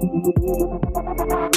Thank you.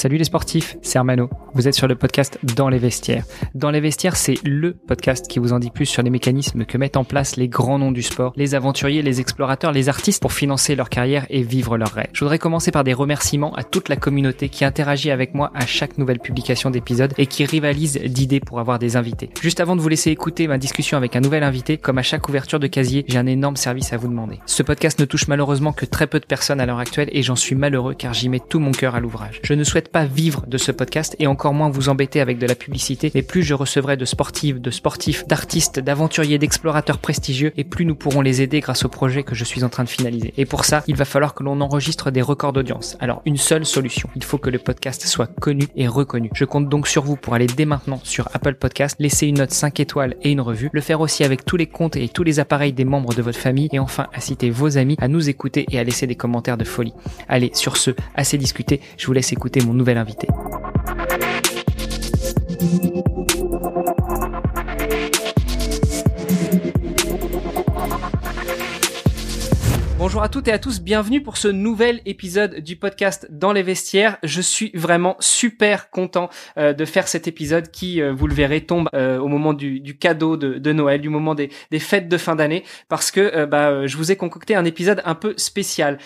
Salut les sportifs, c'est Armano. Vous êtes sur le podcast Dans les vestiaires. Dans les vestiaires, c'est le podcast qui vous en dit plus sur les mécanismes que mettent en place les grands noms du sport, les aventuriers, les explorateurs, les artistes pour financer leur carrière et vivre leurs rêves. Je voudrais commencer par des remerciements à toute la communauté qui interagit avec moi à chaque nouvelle publication d'épisode et qui rivalise d'idées pour avoir des invités. Juste avant de vous laisser écouter ma discussion avec un nouvel invité, comme à chaque ouverture de casier, j'ai un énorme service à vous demander. Ce podcast ne touche malheureusement que très peu de personnes à l'heure actuelle et j'en suis malheureux car j'y mets tout mon cœur à l'ouvrage. Je ne souhaite pas vivre de ce podcast et encore moins vous embêter avec de la publicité, mais plus je recevrai de sportives, de sportifs, d'artistes, d'aventuriers, d'explorateurs prestigieux et plus nous pourrons les aider grâce au projet que je suis en train de finaliser. Et pour ça, il va falloir que l'on enregistre des records d'audience. Alors, une seule solution. Il faut que le podcast soit connu et reconnu. Je compte donc sur vous pour aller dès maintenant sur Apple Podcast, laisser une note 5 étoiles et une revue, le faire aussi avec tous les comptes et tous les appareils des membres de votre famille et enfin inciter vos amis à nous écouter et à laisser des commentaires de folie. Allez, sur ce, assez discuté, je vous laisse écouter mon nouvel invité. Bonjour à toutes et à tous, bienvenue pour ce nouvel épisode du podcast Dans les vestiaires. Je suis vraiment super content euh, de faire cet épisode qui, euh, vous le verrez, tombe euh, au moment du, cadeau de, Noël, du moment des, fêtes de fin d'année, parce que bah, je vous ai concocté un épisode un peu spécial.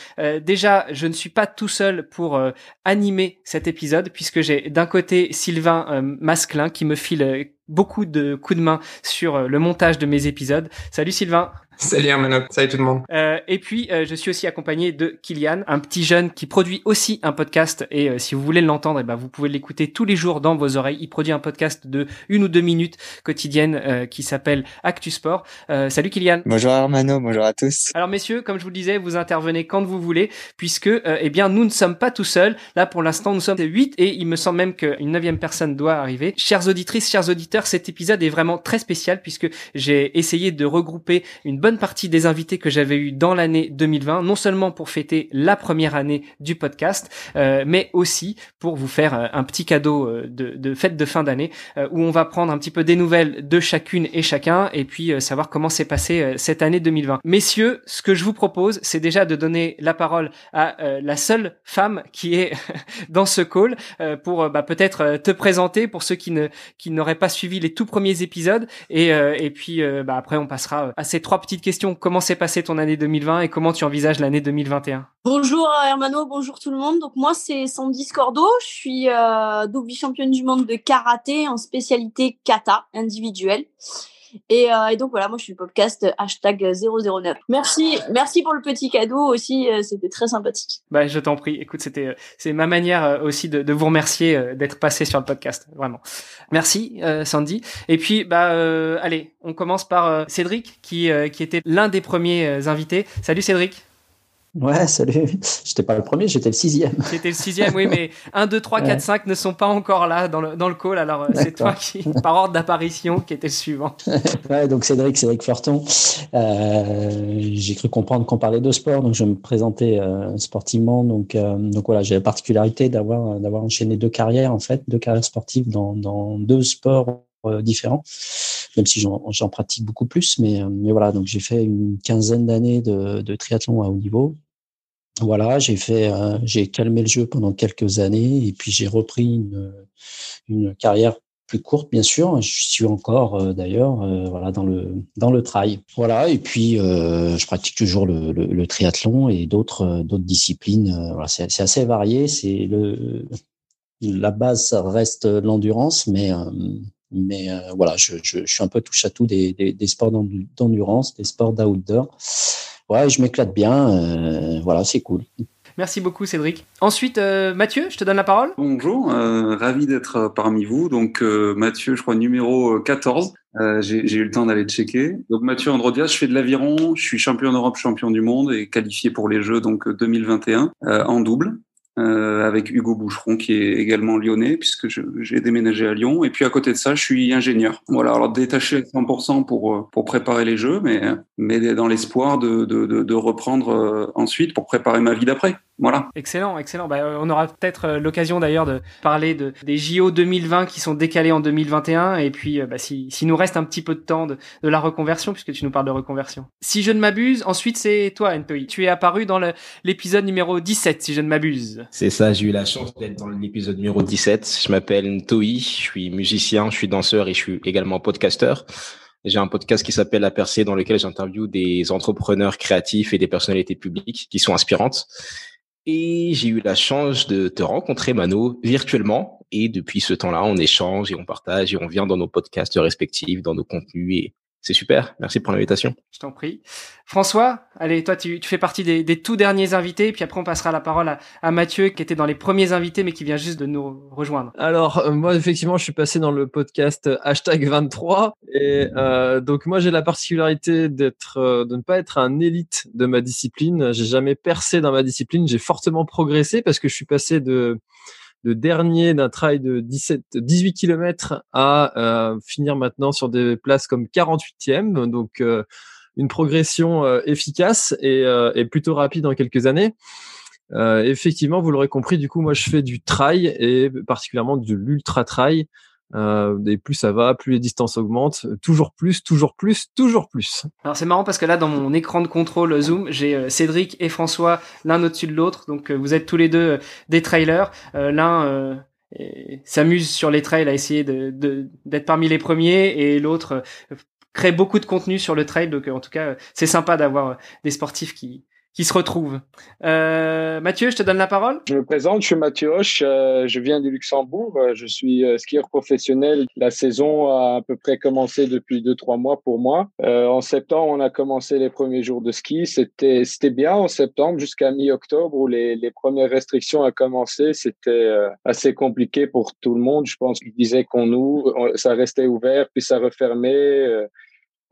déjà, je ne suis pas tout seul pour animer cet épisode, puisque j'ai d'un côté Sylvain Masclin qui me file beaucoup de coups de main sur le montage de mes épisodes. Salut Sylvain Salut Armano, salut tout le monde. Euh, et puis euh, je suis aussi accompagné de Kylian, un petit jeune qui produit aussi un podcast. Et euh, si vous voulez l'entendre, eh ben, vous pouvez l'écouter tous les jours dans vos oreilles. Il produit un podcast de une ou deux minutes quotidiennes euh, qui s'appelle Actu Sport. salut Kylian. Bonjour Armano, bonjour à tous. Alors messieurs, comme je vous le disais, vous intervenez quand vous voulez, puisque eh bien nous ne sommes pas tout seuls. Là pour l'instant nous sommes huit et il me semble même qu'une neuvième personne doit arriver. Chères auditrices, chers auditeurs, cet épisode est vraiment très spécial puisque j'ai essayé de regrouper une bonne partie des invités que j'avais eu dans l'année 2020, non seulement pour fêter la première année du podcast, euh, mais aussi pour vous faire euh, un petit cadeau euh, de, de fête de fin d'année où on va prendre un petit peu des nouvelles de chacune et chacun et puis savoir comment s'est passé cette année 2020. Messieurs, ce que je vous propose, c'est déjà de donner la parole à la seule femme qui est dans ce call pour bah, peut-être te présenter pour ceux qui ne qui n'auraient pas suivi les tout premiers épisodes. Et, et puis bah, après on passera à ces trois petites questions. Comment s'est passé ton année 2020 et comment tu envisages l'année 2021 Bonjour Hermano, bonjour tout le monde. Donc moi c'est Sandy Scordo, je suis euh, double championne du monde de karaté en spécialité kata individuelle. Et, euh, et, donc voilà, moi je suis podcast hashtag 009. Merci, merci pour le petit cadeau aussi, euh, c'était très sympathique. Bah, je t'en prie. Écoute, c'était euh, c'est ma manière euh, aussi de, de vous remercier d'être passé sur le podcast, vraiment. Merci Sandy. Et puis bah allez, on commence par Cédric qui qui était l'un des premiers invités. Salut Cédric. Ouais, salut. J'étais pas le premier, j'étais le sixième. J'étais le sixième, oui, mais 1, 2, 3, 4, 5 ne sont pas encore là dans le, dans le call. Alors, euh, c'est toi qui, par ordre d'apparition, qui était le suivant. ouais, donc Cédric, Cédric Fleurton. Euh, j'ai cru comprendre qu'on parlait de sport, donc je me présentais euh, sportivement. Donc, euh, donc voilà, j'ai la particularité d'avoir, d'avoir enchaîné deux carrières, en fait, deux carrières sportives dans, dans deux sports euh, différents même si j'en pratique beaucoup plus. Mais, mais voilà, donc j'ai fait une quinzaine d'années de, de triathlon à haut niveau. Voilà, j'ai fait, euh, j'ai calmé le jeu pendant quelques années et puis j'ai repris une, une carrière plus courte, bien sûr. Je suis encore euh, d'ailleurs, euh, voilà, dans le dans le trail. Voilà, et puis je pratique toujours le, le, le triathlon et d'autres d'autres disciplines. voilà, c'est assez varié. C'est le la base, ça reste l'endurance, mais mais voilà, je, je, je, suis un peu touche à tout des, des, des sports d'endurance, des sports d'outdoor ouais, je m'éclate bien. Euh, voilà, c'est cool. Merci beaucoup Cédric. Ensuite, euh, Mathieu, je te donne la parole. Bonjour, euh, ravi d'être parmi vous. Donc Mathieu, je crois numéro 14. J'ai eu le temps d'aller checker. Donc Mathieu Androdias, je fais de l'aviron, je suis champion d'Europe, champion du monde et qualifié pour les Jeux donc 2021 en double. Euh, avec Hugo Boucheron qui est également lyonnais puisque j'ai déménagé à Lyon. Et puis à côté de ça je suis ingénieur. Voilà alors détaché 100% pour euh, pour préparer les jeux mais mais dans l'espoir de, de, de, de reprendre euh, ensuite pour préparer ma vie d'après Voilà. Excellent, excellent. Bah, on aura peut-être euh, l'occasion d'ailleurs de parler de, des JO 2020 qui sont décalés en 2021 et puis euh, bah, si, si nous reste un petit peu de temps de, de, la reconversion puisque tu nous parles de reconversion. Si je ne m'abuse, ensuite c'est toi Ntoi. Tu es apparu dans l'épisode numéro 17 si je ne m'abuse. C'est ça, j'ai eu la chance d'être dans l'épisode numéro 17. Je m'appelle Ntoi, je suis musicien, je suis danseur et je suis également podcasteur. J'ai un podcast qui s'appelle La Percée dans lequel j'interviewe des entrepreneurs créatifs et des personnalités publiques qui sont inspirantes. Et j'ai eu la chance de te rencontrer, Mano, virtuellement. Et depuis ce temps-là, on échange et on partage et on vient dans nos podcasts respectifs, dans nos contenus. C'est super. Merci pour l'invitation. Je t'en prie. François, allez, toi, tu, tu fais partie des, des, tout derniers invités. Puis après, on passera la parole à, à, Mathieu, qui était dans les premiers invités, mais qui vient juste de nous rejoindre. Alors, euh, moi, effectivement, je suis passé dans le podcast euh, hashtag 23. Et euh, donc, moi, j'ai la particularité d'être, euh, de ne pas être un élite de ma discipline. J'ai jamais percé dans ma discipline. J'ai fortement progressé parce que je suis passé de le dernier d'un trail de 17, 18 km à euh, finir maintenant sur des places comme 48e. Donc, euh, une progression euh, efficace et, et, plutôt rapide en quelques années. effectivement, vous l'aurez compris, du coup, moi, je fais du trail et particulièrement de l'ultra trail. Euh, et plus ça va, plus les distances augmentent, toujours plus, toujours plus, toujours plus. Alors c'est marrant parce que là dans mon écran de contrôle Zoom, j'ai euh, Cédric et François l'un au-dessus de l'autre, donc euh, vous êtes tous les deux euh, des trailers. l'un s'amuse sur les trails à essayer d'être parmi les premiers et l'autre crée beaucoup de contenu sur le trail. Donc en tout cas c'est sympa d'avoir des sportifs qui qui se retrouvent. Euh, Mathieu, je te donne la parole. Je me présente, je suis Mathieu Hoche, euh, je viens du Luxembourg, euh, je suis skieur professionnel. La saison a à peu près commencé depuis deux trois mois pour moi. En septembre, on a commencé les premiers jours de ski. C'était c'était bien en septembre jusqu'à mi-octobre où les, les premières restrictions ont commencé. C'était assez compliqué pour tout le monde. Je pense qu'ils disaient qu'on nous, ça restait ouvert puis ça refermait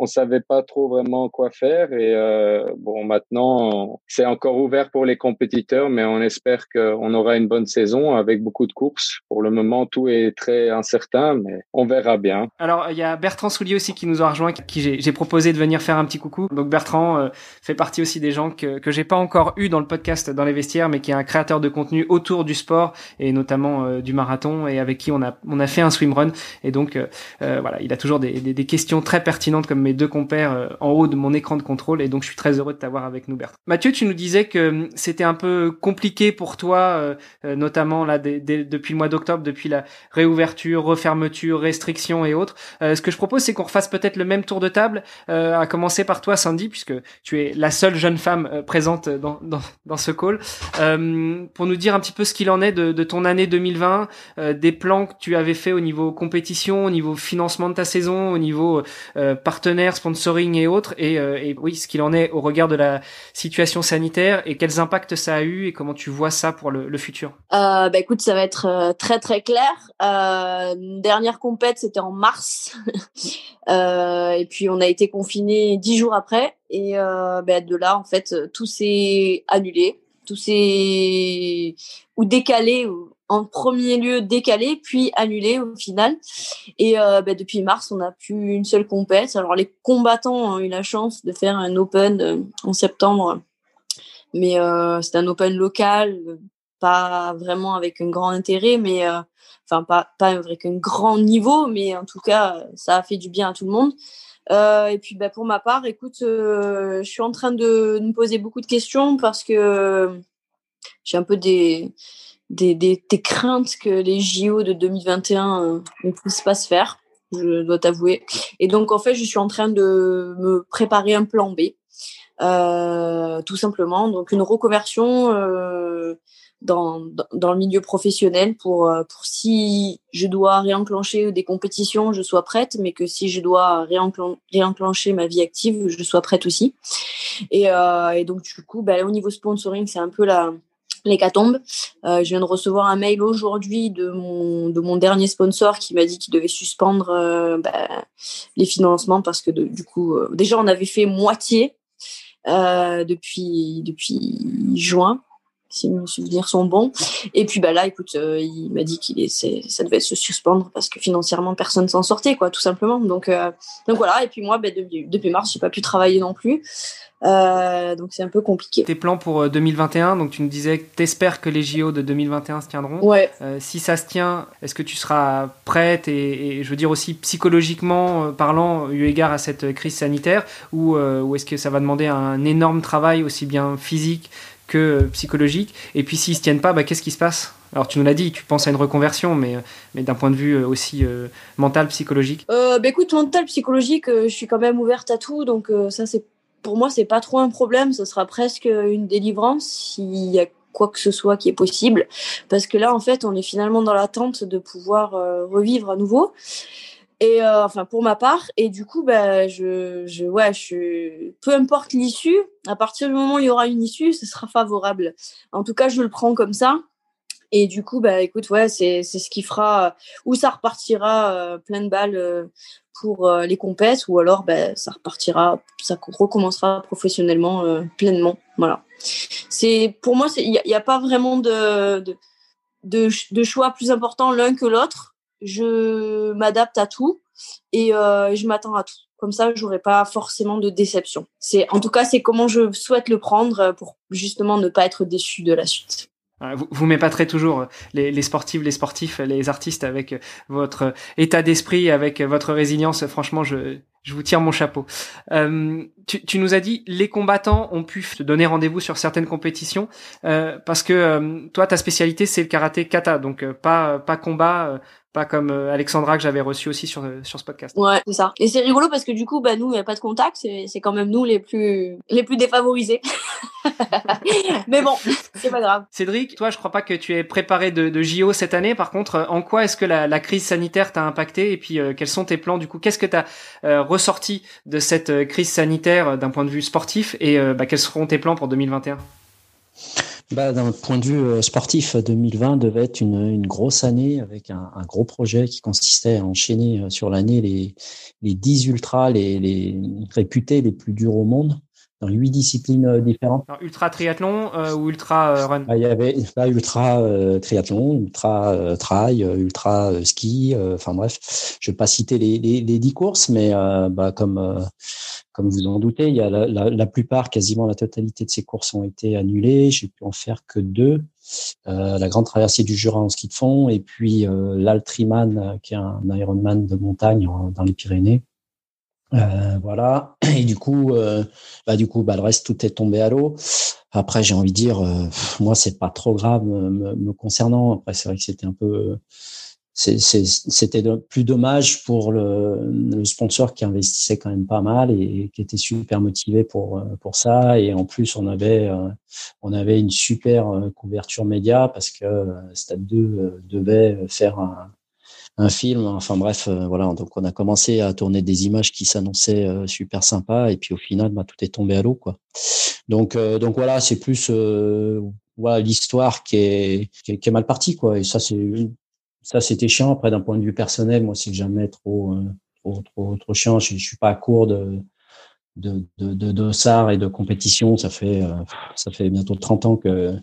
on savait pas trop vraiment quoi faire et euh, bon maintenant c'est encore ouvert pour les compétiteurs mais on espère qu'on aura une bonne saison avec beaucoup de courses. Pour le moment tout est très incertain mais on verra bien. Alors il y a Bertrand Soulier aussi qui nous a rejoint qui j'ai proposé de venir faire un petit coucou. Donc Bertrand euh, fait partie aussi des gens que que j'ai pas encore eu dans le podcast dans les vestiaires mais qui est un créateur de contenu autour du sport et notamment euh, du marathon et avec qui on a on a fait un swimrun. Et donc voilà il a toujours des, des, des questions très pertinentes comme deux compères euh, en haut de mon écran de contrôle et donc je suis très heureux de t'avoir avec nous Bertrand. Mathieu, tu nous disais que hum, c'était un peu compliqué pour toi, euh, euh, notamment là depuis le mois d'octobre, depuis la réouverture, refermeture, restrictions et autres. ce que je propose, c'est qu'on refasse peut-être le même tour de table, à commencer par toi Sandy, puisque tu es la seule jeune femme présente dans, ce call, pour nous dire un petit peu ce qu'il en est de, de ton année 2020, des plans que tu avais fait au niveau compétition, au niveau financement de ta saison, au niveau sponsoring et autres, et, euh, et oui, ce qu'il en est au regard de la situation sanitaire et quels impacts ça a eu et comment tu vois ça pour le, futur. Euh, Bah écoute, ça va être euh, très très clair. Dernière compète, c'était en mars, et puis on a été confiné dix jours après, et bah, de là en fait tout s'est annulé, tout s'est ou décalé en premier lieu décalé, puis annulé au final. Et euh, bah, depuis mars, on n'a plus une seule compète. Alors les combattants ont eu la chance de faire un open euh, en septembre, mais euh, c'est un open local, pas vraiment avec un grand intérêt, mais enfin pas pas avec un grand niveau, mais en tout cas ça a fait du bien à tout le monde. Et puis bah, pour ma part, écoute, je suis en train de me poser beaucoup de questions parce que j'ai un peu des des, craintes que les JO de 2021 euh, ne puissent pas se faire, je dois t'avouer. Et donc, en fait, je suis en train de me préparer un plan B, euh, tout simplement. Donc, une reconversion euh, dans, dans le milieu professionnel pour, pour si je dois réenclencher des compétitions, je sois prête, mais que si je dois réenclencher ma vie active, je sois prête aussi. Et, donc, du coup, bah, au niveau sponsoring, c'est un peu la l'hécatombe. Euh, je viens de recevoir un mail aujourd'hui de mon, de mon dernier sponsor qui m'a dit qu'il devait suspendre euh, bah, les financements parce que du coup, euh, déjà on avait fait moitié euh, depuis juin. Si mes souvenirs sont bons. Et puis bah là, écoute, euh, il m'a dit qu'il est, ça devait se suspendre parce que financièrement personne s'en sortait, quoi, tout simplement. Donc, euh, donc voilà. Et puis moi, bah, depuis, depuis mars, j'ai pas pu travailler non plus. Euh, donc c'est un peu compliqué. Tes plans pour 2021, donc tu nous disais que tu espères que les JO de 2021 se tiendront. Ouais. si ça se tient, est-ce que tu seras prête et, je veux dire aussi psychologiquement parlant, eu égard à cette crise sanitaire, ou, ou est-ce que ça va demander un énorme travail aussi bien physique que psychologique. Et puis s'ils se tiennent pas, bah, qu'est-ce qui se passe? Alors tu nous l'as dit, tu penses à une reconversion, mais, mais d'un point de vue euh, aussi euh, mental, psychologique. Euh, bah, Écoute, mental, psychologique, je suis quand même ouverte à tout, donc ça c'est pour moi c'est pas trop un problème, ce sera presque une délivrance s'il y a quoi que ce soit qui est possible, parce que là en fait on est finalement dans l'attente de pouvoir revivre à nouveau. Et euh, enfin pour ma part, et du coup, bah, je, je, ouais, je, peu importe l'issue, à partir du moment où il y aura une issue, ce sera favorable. En tout cas, je le prends comme ça. Et du coup, bah, écoute, ouais, c'est, c'est ce qui fera, où ça repartira euh, plein de balles euh, pour les compètes, ou alors, bah, ça repartira, ça recommencera professionnellement pleinement. Voilà. C'est, pour moi, il n'y a, pas vraiment de, de, de choix plus important l'un que l'autre je m'adapte à tout et euh, je m'attends à tout. Comme ça, j'aurai pas forcément de déception. C'est, en tout cas, c'est comment je souhaite le prendre pour justement ne pas être déçu de la suite. Vous, vous m'épaterez toujours, les, les sportifs, les sportifs, les artistes, avec votre état d'esprit, avec votre résilience. Franchement, je, je vous tire mon chapeau. Euh, tu, tu, nous as dit les combattants ont pu te donner rendez-vous sur certaines compétitions euh, parce que euh, toi ta spécialité c'est le karaté kata donc euh, pas pas combat pas comme euh, Alexandra que j'avais reçu aussi sur, euh, sur ce podcast. Ouais, c'est ça. Et c'est rigolo parce que du coup, bah, nous, il n'y a pas de contact, c'est quand même nous les plus, les plus défavorisés. Mais bon, c'est pas grave. Cédric, toi, je crois pas que tu aies préparé de, de JO cette année. Par contre, en quoi est-ce que la, la, crise sanitaire t'a impacté? Et puis euh, quels sont tes plans? Du coup Qu'est-ce que tu as ressorti de cette crise sanitaire d'un point de vue sportif et bah, quels seront tes plans pour 2021 bah, D'un point de vue euh, sportif, 2020 devait être une, grosse année avec un, gros projet qui consistait à enchaîner euh, sur l'année les, les 10 ultras, les, les réputés les plus durs au monde dans huit disciplines euh, différentes. Alors, ultra triathlon euh, ou ultra euh, run? Bah, Il y avait bah, ultra euh, triathlon, ultra trail, ultra ski. Enfin bref, je vais pas citer les, les, les 10 courses, mais bah, comme comme vous en doutez, il y a la, la, la, plupart, quasiment la totalité de ces courses ont été annulées. J'ai pu en faire que deux. la grande traversée du Jura en ski de fond et puis l'Altriman, qui est un Ironman de montagne dans les Pyrénées. Euh, voilà. Et du coup, euh, bah du coup, bah le reste tout est tombé à l'eau. Après, j'ai envie de dire, euh, moi, c'est pas trop grave me, me concernant. Après, c'est vrai que c'était un peu, c'était plus dommage pour le, le, sponsor qui investissait quand même pas mal et, qui était super motivé pour pour ça. Et en plus, on avait on avait une super couverture média parce que Stade 2 devait faire un un film. Enfin bref, euh, voilà. Donc on a commencé à tourner des images qui s'annonçaient euh, super sympas et puis au final, bah, tout est tombé à l'eau, quoi. Donc euh, donc voilà, c'est plus voilà l'histoire qui est, qui est, mal partie, quoi. Et ça c'est ça c'était chiant. Après d'un point de vue personnel, moi c'est jamais trop trop trop trop chiant. Je, je suis pas à court de de, de, de, de et de compétition. Ça fait, ça fait bientôt 30 ans que,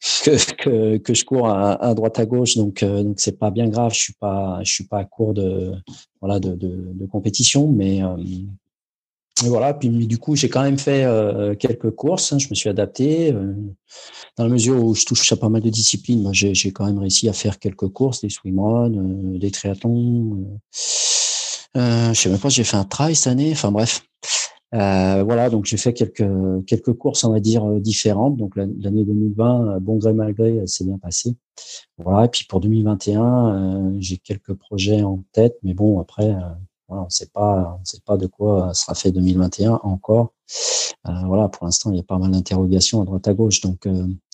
que, que, que, je cours à, à, droite à gauche, donc euh, donc c'est pas bien grave. Je suis pas je suis pas à court de voilà de, de, de compétition, mais euh, voilà. Puis du coup j'ai quand même fait euh, quelques courses. Hein, je me suis adapté euh, dans la mesure où je touche à pas mal de disciplines. Moi j'ai j'ai quand même réussi à faire quelques courses, des swimruns, euh, des triathlons. je sais même pas, j'ai fait un trail cette année. Enfin bref. Euh, voilà, donc j'ai fait quelques quelques courses, on va dire euh, différentes. Donc l'année 2020, euh, bon gré mal gré, c'est bien passé. Voilà, et puis pour 2021, j'ai quelques projets en tête, mais bon après, voilà, on sait pas, on sait pas de quoi sera fait 2021 encore. voilà, pour l'instant, il y a pas mal d'interrogations à droite à gauche. Donc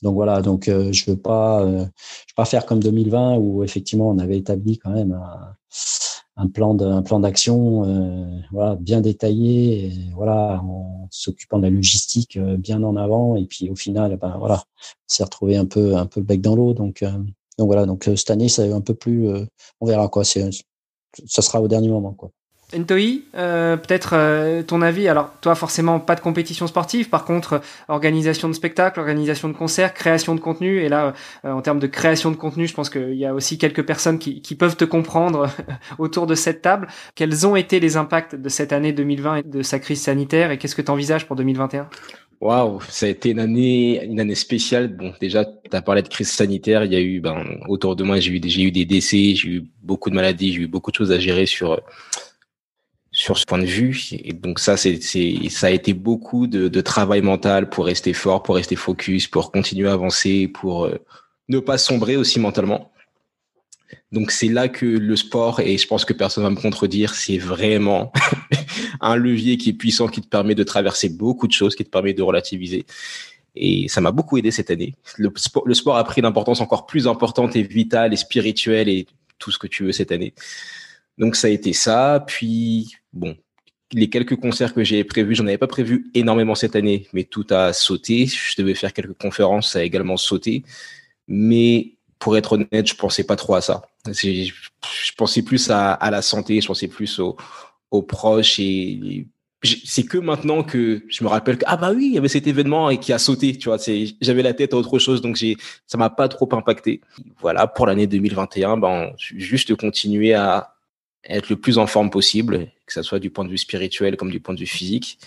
donc voilà, donc je veux pas, je veux pas faire comme 2020 où effectivement on avait établi quand même un plan de, un plan d'action euh, voilà bien détaillé et, voilà en s'occupant de la logistique euh, bien en avant et puis au final ben voilà on s'est retrouvé un peu un peu le bec dans l'eau. Donc euh, donc voilà donc cette année c'est un peu plus on verra quoi c'est ça sera au dernier moment quoi Ntoi, euh, peut-être euh, ton avis? Alors, toi, forcément, pas de compétition sportive. Par contre, euh, organisation de spectacles, organisation de concerts, création de contenu. Et là, en termes de création de contenu, je pense qu'il y a aussi quelques personnes qui, peuvent te comprendre autour de cette table. Quels ont été les impacts de cette année 2020 et de sa crise sanitaire? Et qu'est-ce que tu envisages pour 2021 Waouh, ça a été une année, une année spéciale. Bon, déjà, tu as parlé de crise sanitaire. Il y a eu, ben, autour de moi, j'ai eu, j'ai eu des décès, j'ai eu beaucoup de maladies, j'ai eu beaucoup de choses à gérer sur sur ce point de vue. Et donc ça, c'est, ça a été beaucoup de, de, travail mental pour rester fort, pour rester focus, pour continuer à avancer, pour euh, ne pas sombrer aussi mentalement. Donc c'est là que le sport, et je pense que personne va me contredire, c'est vraiment un levier qui est puissant, qui te permet de traverser beaucoup de choses, qui te permet de relativiser. Et ça m'a beaucoup aidé cette année. Le sport, le sport a pris une importance encore plus importante et vitale et spirituelle et tout ce que tu veux cette année. Donc ça a été ça. Puis bon, les quelques concerts que j'ai prévus, j'en avais pas prévu énormément cette année, mais tout a sauté. Je devais faire quelques conférences, ça a également sauté. Mais pour être honnête, je pensais pas trop à ça. Je pensais plus à, la santé, je pensais plus aux, proches et c'est que maintenant que je me rappelle que ah bah oui il y avait cet événement et qui a sauté tu vois j'avais la tête à autre chose donc ça m'a pas trop impacté voilà pour l'année 2021 ben juste continuer à être le plus en forme possible, que ce soit du point de vue spirituel comme du point de vue physique,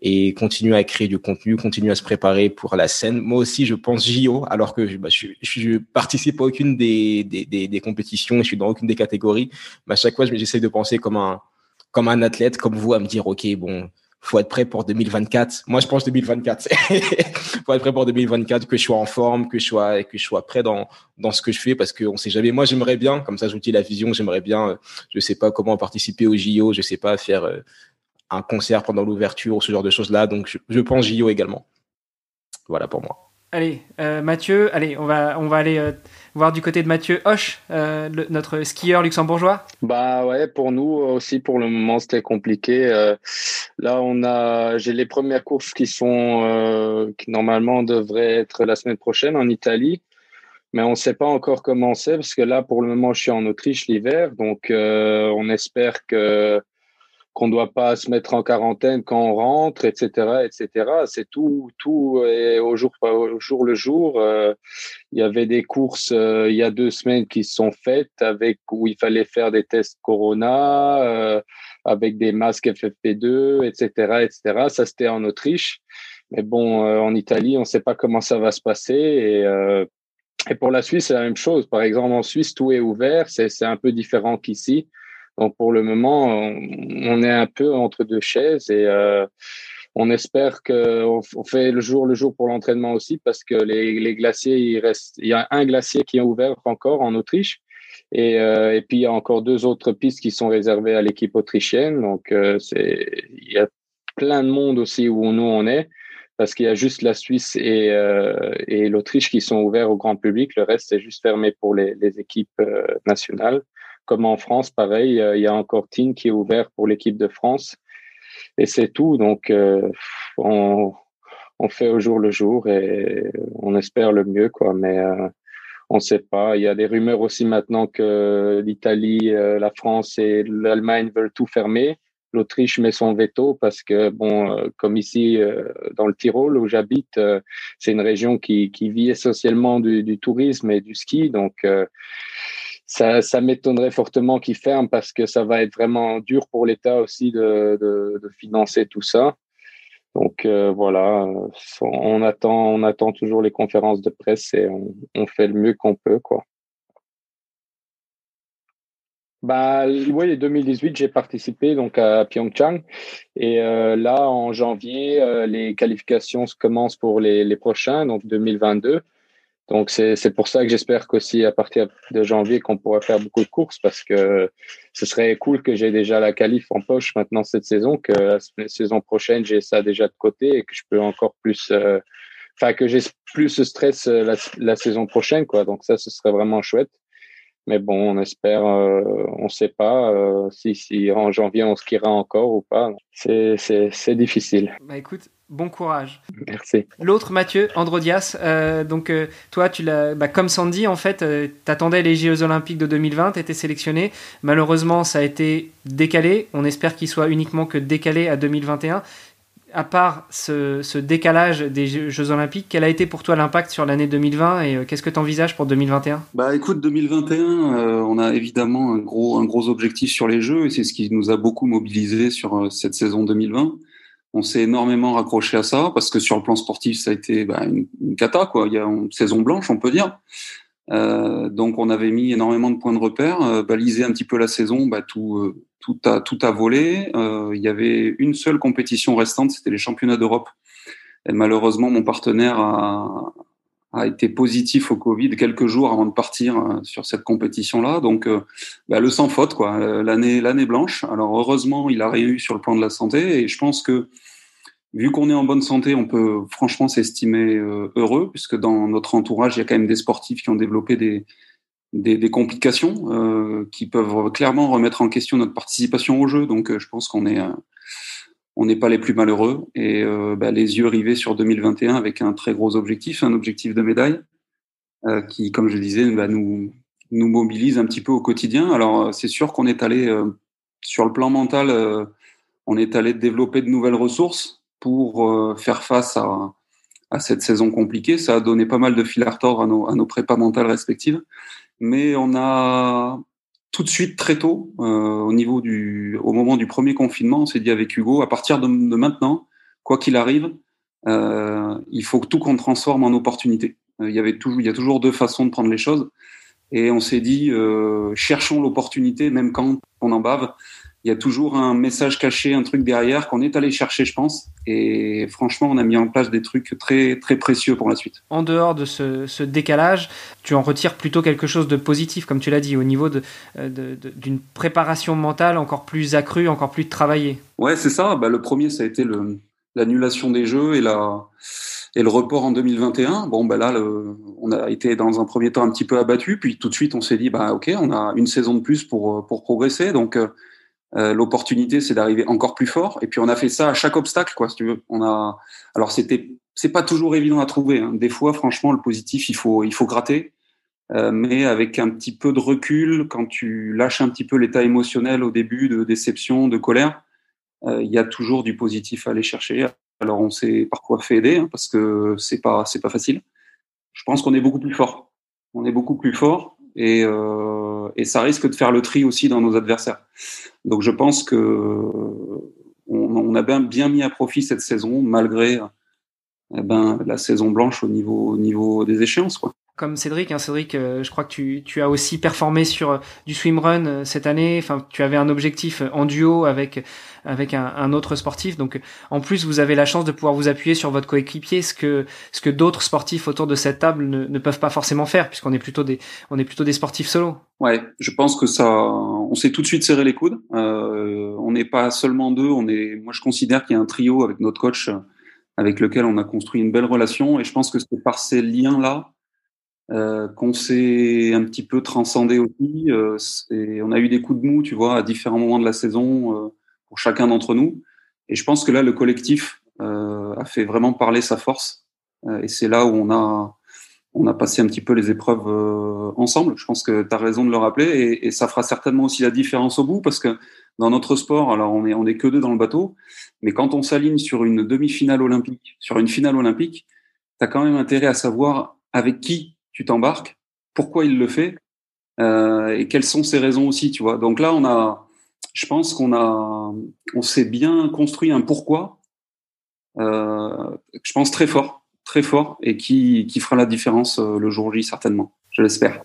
et continuer à créer du contenu, continuer à se préparer pour la scène. Moi aussi, je pense JO, alors que bah, je, je, participe à aucune des, des, des, compétitions, je suis dans aucune des catégories, mais à chaque fois, j'essaie de penser comme un athlète, comme vous, à me dire, OK, bon, faut être prêt pour 2024. Moi, je pense 2024. faut être prêt pour 2024, que je sois en forme, que je sois, que je sois prêt dans, dans ce que je fais parce qu'on sait jamais. Moi, j'aimerais bien, comme ça, j'outille la vision, j'aimerais bien, euh, je sais pas comment participer au JO, je sais pas faire euh, un concert pendant l'ouverture ou ce genre de choses-là. Donc, je, je pense JO également. Voilà pour moi. Allez, euh, Mathieu, allez, on va, on va aller euh, voir du côté de Mathieu Hoche, euh, notre skieur luxembourgeois. Bah ouais, pour nous aussi, pour le moment, c'était compliqué. là, on a, j'ai les premières courses qui sont, qui normalement devraient être la semaine prochaine en Italie, mais on ne sait pas encore comment c'est parce que là, pour le moment, je suis en Autriche l'hiver, donc on espère que qu'on ne doit pas se mettre en quarantaine quand on rentre, etc., etc. C'est tout, tout est au jour, au jour le jour. Euh, il y avait des courses euh, il y a deux semaines qui se sont faites avec où il fallait faire des tests Corona, euh, avec des masques FFP2, etc., etc. Ça c'était en Autriche, mais bon, en Italie, on ne sait pas comment ça va se passer et et pour la Suisse, c'est la même chose. Par exemple, en Suisse, tout est ouvert. C'est un peu différent qu'ici. Donc pour le moment, on, est un peu entre deux chaises et euh, on espère qu'on on fait le jour le jour pour l'entraînement aussi parce que les, les, glaciers, il reste, il y a un glacier qui est ouvert encore en Autriche et, euh, et puis il y a encore deux autres pistes qui sont réservées à l'équipe autrichienne. Donc euh, c'est, il y a plein de monde aussi où nous on est parce qu'il y a juste la Suisse et, euh, et l'Autriche qui sont ouverts au grand public. Le reste, c'est juste fermé pour les, les équipes euh, nationales. Comme en France, pareil, euh, il y a encore Tine qui est ouvert pour l'équipe de France. Et c'est tout. Donc, euh, on, fait au jour le jour et on espère le mieux, quoi. Mais euh, on ne sait pas. Il y a des rumeurs aussi maintenant que l'Italie, la France et l'Allemagne veulent tout fermer. L'Autriche met son veto parce que, bon, comme ici dans le Tyrol où j'habite, c'est une région qui, qui vit essentiellement du, du, tourisme et du ski. Donc, ça, m'étonnerait fortement qu'ils ferment parce que ça va être vraiment dur pour l'État aussi de, financer tout ça. Donc euh, voilà, on attend, on attend toujours les conférences de presse et on, fait le mieux qu'on peut, quoi. Bah oui, 2018, j'ai participé donc à Pyeongchang et euh, là en janvier, euh, les qualifications commencent pour les prochains, donc 2022. Donc c'est pour ça que j'espère qu'aussi à partir de janvier qu'on pourra faire beaucoup de courses parce que ce serait cool que j'ai déjà la qualif en poche maintenant cette saison, que la saison prochaine j'ai ça déjà de côté et que je peux encore plus, euh, enfin que j'ai plus ce stress euh, la, la, saison prochaine quoi. Donc ça ce serait vraiment chouette. Mais bon, on espère, on ne sait pas si, si en janvier on skiera encore ou pas. C'est difficile. Bah écoute, Bon courage. Merci. L'autre, Mathieu, Androdias. Euh, donc, euh, toi, tu l'as, bah, comme Sandy, en fait, euh, tu attendais les Jeux Olympiques de 2020, tu étais sélectionné. Malheureusement, ça a été décalé. On espère qu'il soit uniquement que décalé à 2021. À part ce, décalage des Jeux Olympiques, quel a été pour toi l'impact sur l'année 2020 et qu'est-ce que tu envisages pour 2021 Bah écoute, 2021, on a évidemment un gros, un gros objectif sur les Jeux et c'est ce qui nous a beaucoup mobilisé sur cette saison 2020 on s'est énormément raccroché à ça parce que sur le plan sportif, ça a été bah, une, cata, quoi. Il y a une saison blanche, on peut dire. Euh, donc on avait mis énormément de points de repère, euh, balisé un petit peu la saison, bah, tout, euh, tout a tout a volé. il y avait une seule compétition restante, c'était les championnats d'Europe. Et malheureusement, mon partenaire a, a été positif au Covid quelques jours avant de partir sur cette compétition-là. Donc, bah, le sans faute, quoi. L'année, l'année blanche. Alors, heureusement, il a rien sur le plan de la santé. Et je pense que, vu qu'on est en bonne santé, on peut franchement s'estimer heureux, puisque dans notre entourage, il y a quand même des sportifs qui ont développé des, des, des complications qui peuvent clairement remettre en question notre participation au jeu. Donc, je pense qu'on est on n'est pas les plus malheureux et euh, bah, les yeux rivés sur 2021 avec un très gros objectif, un objectif de médaille euh, qui, comme je disais, bah, nous nous mobilise un petit peu au quotidien. Alors euh, c'est sûr qu'on est allé sur le plan mental, on est allé développer de nouvelles ressources pour faire face à, à cette saison compliquée. Ça a donné pas mal de fil à retordre à nos, à nos prépas mentales respectives, mais on a tout de suite très tôt, euh, au niveau du, au moment du premier confinement, on s'est dit avec Hugo, à partir de, maintenant, quoi qu'il arrive, euh, il faut tout qu'on transforme en opportunité. Euh, il y avait toujours, il y a toujours deux façons de prendre les choses, et on s'est dit, cherchons l'opportunité, même quand on en bave il y a toujours un message caché, un truc derrière qu'on est allé chercher, je pense. Et franchement, on a mis en place des trucs très très précieux pour la suite. En dehors de ce, décalage, tu en retires plutôt quelque chose de positif, comme tu l'as dit, au niveau euh, d'une préparation mentale encore plus accrue, encore plus travaillée. Ouais, c'est ça. Bah, le premier, ça a été l'annulation des jeux et la et le report en 2021. Bon, bah là, on a été dans un premier temps un petit peu abattu, puis tout de suite, on s'est dit, bah ok, on a une saison de plus pour pour progresser, donc euh, l'opportunité, c'est d'arriver encore plus fort. Et puis on a fait ça à chaque obstacle, quoi, si tu veux. On a, alors c'était, c'est pas toujours évident à trouver. Hein. Des fois, franchement, le positif, il faut, il faut gratter. Euh, mais avec un petit peu de recul, quand tu lâches un petit peu l'état émotionnel au début de déception, de colère, euh, il y a toujours du positif à aller chercher. Alors on s'est parfois fait aider hein, parce que c'est pas, c'est pas facile. Je pense qu'on est beaucoup plus fort. On est beaucoup plus fort et, euh, et ça risque de faire le tri aussi dans nos adversaires. Donc je pense que on, a bien, mis à profit cette saison malgré eh ben, la saison blanche au niveau, au niveau des échéances. Quoi comme Cédric. Hein, Cédric, euh, je crois que tu, tu, as aussi performé sur euh, du swimrun euh, cette année. Enfin, tu avais un objectif en duo avec avec un, autre sportif. Donc, en plus, vous avez la chance de pouvoir vous appuyer sur votre coéquipier, ce que ce que d'autres sportifs autour de cette table ne, ne peuvent pas forcément faire, puisqu'on est plutôt des on est plutôt des sportifs solo. Ouais, je pense que ça, on s'est tout de suite serré les coudes. Euh, on n'est pas seulement deux. On est, moi, je considère qu'il y a un trio avec notre coach avec lequel on a construit une belle relation. Et je pense que c'est par ces liens-là euh, qu'on s'est un petit peu transcendé aussi. Euh, on a eu des coups de mou, tu vois, à différents moments de la saison euh, pour chacun d'entre nous. Et je pense que là, le collectif euh, a fait vraiment parler sa force. Euh, et c'est là où on a, on a passé un petit peu les épreuves ensemble. Je pense que tu as raison de le rappeler. Et, et, ça fera certainement aussi la différence au bout parce que dans notre sport, alors on est, on est que deux dans le bateau, mais quand on s'aligne sur une demi-finale olympique, sur une finale olympique, tu as quand même intérêt à savoir avec qui tu t'embarques, pourquoi il le fait euh, et quelles sont ses raisons aussi, tu vois. Donc là, on a, je pense qu'on a, on s'est bien construit un pourquoi. Euh, je pense très fort, très fort, et qui, qui fera la différence euh, le jour J certainement. Je l'espère.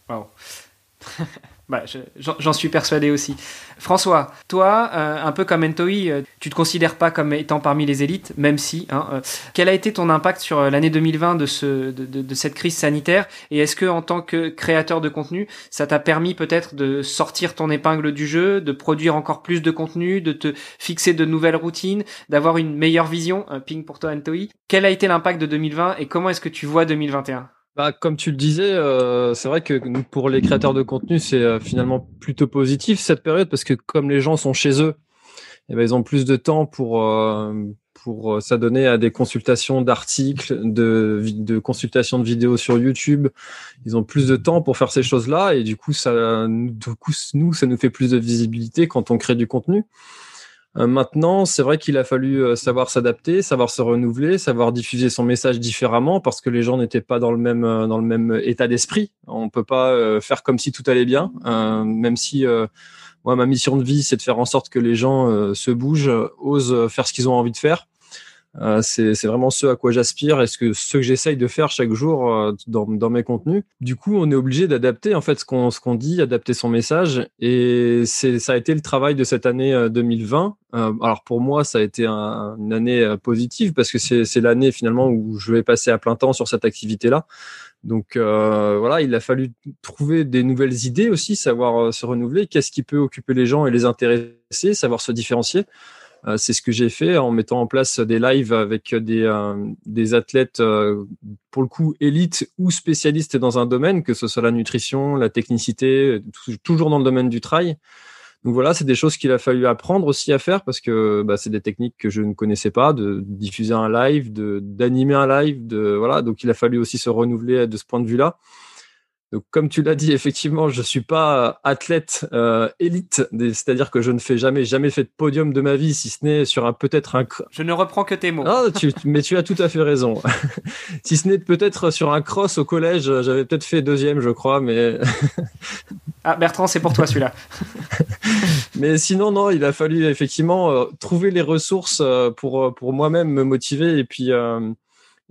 Bah, J'en suis persuadé aussi. François, toi, euh, un peu comme Entoi, euh, tu te considères pas comme étant parmi les élites, même si. Hein, euh, quel a été ton impact sur l'année 2020 de, ce, de, de, de, cette crise sanitaire? Et est-ce que, en tant que créateur de contenu, ça t'a permis peut-être de sortir ton épingle du jeu, de produire encore plus de contenu, de te fixer de nouvelles routines, d'avoir une meilleure vision Ping pour toi, Entoi. Quel a été l'impact de 2020 et comment est-ce que tu vois 2021 bah, comme tu le disais, euh, c'est vrai que pour les créateurs de contenu, c'est euh, finalement plutôt positif cette période parce que comme les gens sont chez eux, eh ben, ils ont plus de temps pour euh, pour s'adonner à des consultations d'articles, de, de consultations de vidéos sur YouTube. Ils ont plus de temps pour faire ces choses-là et du coup, ça, du coup, nous, ça nous fait plus de visibilité quand on crée du contenu. Euh, maintenant, c'est vrai qu'il a fallu euh, savoir s'adapter, savoir se renouveler, savoir diffuser son message différemment parce que les gens n'étaient pas dans le même euh, dans le même état d'esprit. On peut pas faire comme si tout allait bien, même si moi ma mission de vie c'est de faire en sorte que les gens se bougent, osent faire ce qu'ils ont envie de faire. Euh, c'est vraiment ce à quoi j'aspire et ce que, ce que j'essaye de faire chaque jour euh, dans, dans, mes contenus. Du coup, on est obligé d'adapter en fait ce qu'on dit, adapter son message. Et ça a été le travail de cette année 2020. Euh, alors pour moi, ça a été un, une année positive parce que c'est l'année finalement où je vais passer à plein temps sur cette activité-là. Donc euh, voilà, il a fallu trouver des nouvelles idées aussi, savoir se renouveler, qu'est-ce qui peut occuper les gens et les intéresser, savoir se différencier. Euh, c'est ce que j'ai fait en mettant en place des lives avec des, euh, des athlètes, euh, pour le coup, élites ou spécialistes dans un domaine, que ce soit la nutrition, la technicité, toujours dans le domaine du trail. Donc voilà, c'est des choses qu'il a fallu apprendre aussi à faire parce que bah, c'est des techniques que je ne connaissais pas, de diffuser un live, de d'animer un live, de voilà. Donc il a fallu aussi se renouveler de ce point de vue-là. Donc, comme tu l'as dit, effectivement, je suis pas athlète euh, élite, c'est-à-dire que je ne fais jamais, jamais fait de podium de ma vie, si ce n'est sur un peut-être un. Je ne reprends que tes mots. Ah, mais tu as tout à fait raison. si ce n'est peut-être sur un cross au collège, j'avais peut-être fait deuxième, je crois, mais. ah, Bertrand, c'est pour toi celui-là. mais sinon, non, il a fallu effectivement euh, trouver les ressources euh, pour pour moi-même me motiver et puis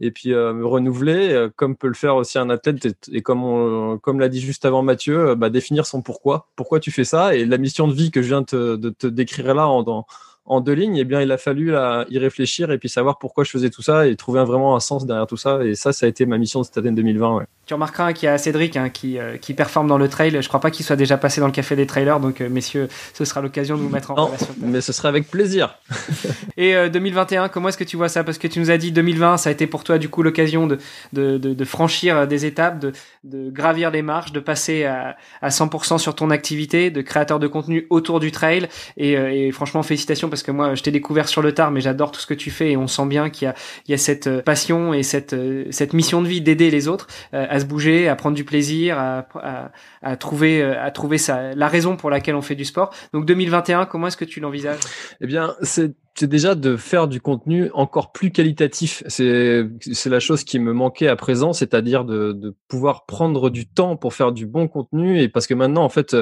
et puis euh, me renouveler, euh, comme peut le faire aussi un athlète, et, comme, comme l'a dit juste avant Mathieu, euh, bah, définir son pourquoi. Pourquoi tu fais ça Et la mission de vie que je viens de te décrire là en, deux lignes, eh bien, il a fallu y réfléchir et puis savoir pourquoi je faisais tout ça et trouver vraiment un sens derrière tout ça. Et ça, ça a été ma mission de cette année 2020. Ouais. Tu remarqueras qu'il y a Cédric hein, qui, euh, qui performe dans le trail. Je crois pas qu'il soit déjà passé dans le café des trailers. Donc, euh, messieurs, ce sera l'occasion de vous mettre en relation. Mais ce sera avec plaisir. et 2021, euh, comment est-ce que tu vois ça? Parce que tu nous as dit 2020, ça a été pour toi du coup l'occasion de, de, de, de, franchir des étapes, de, de gravir les marches, de passer à, à 100% sur ton activité, de créateur de contenu autour du trail. Et, et franchement, félicitations parce que moi, je t'ai découvert sur le tard, mais j'adore tout ce que tu fais et on sent bien qu'il y a, il y a cette euh, passion et cette, euh, cette mission de vie d'aider les autres euh, à se bouger, à prendre du plaisir, à, trouver, sa, la raison pour laquelle on fait du sport. Donc 2021, comment est-ce que tu l'envisages? Eh bien, c'est déjà de faire du contenu encore plus qualitatif. C'est la chose qui me manquait à présent, c'est-à-dire de, pouvoir prendre du temps pour faire du bon contenu et parce que maintenant en fait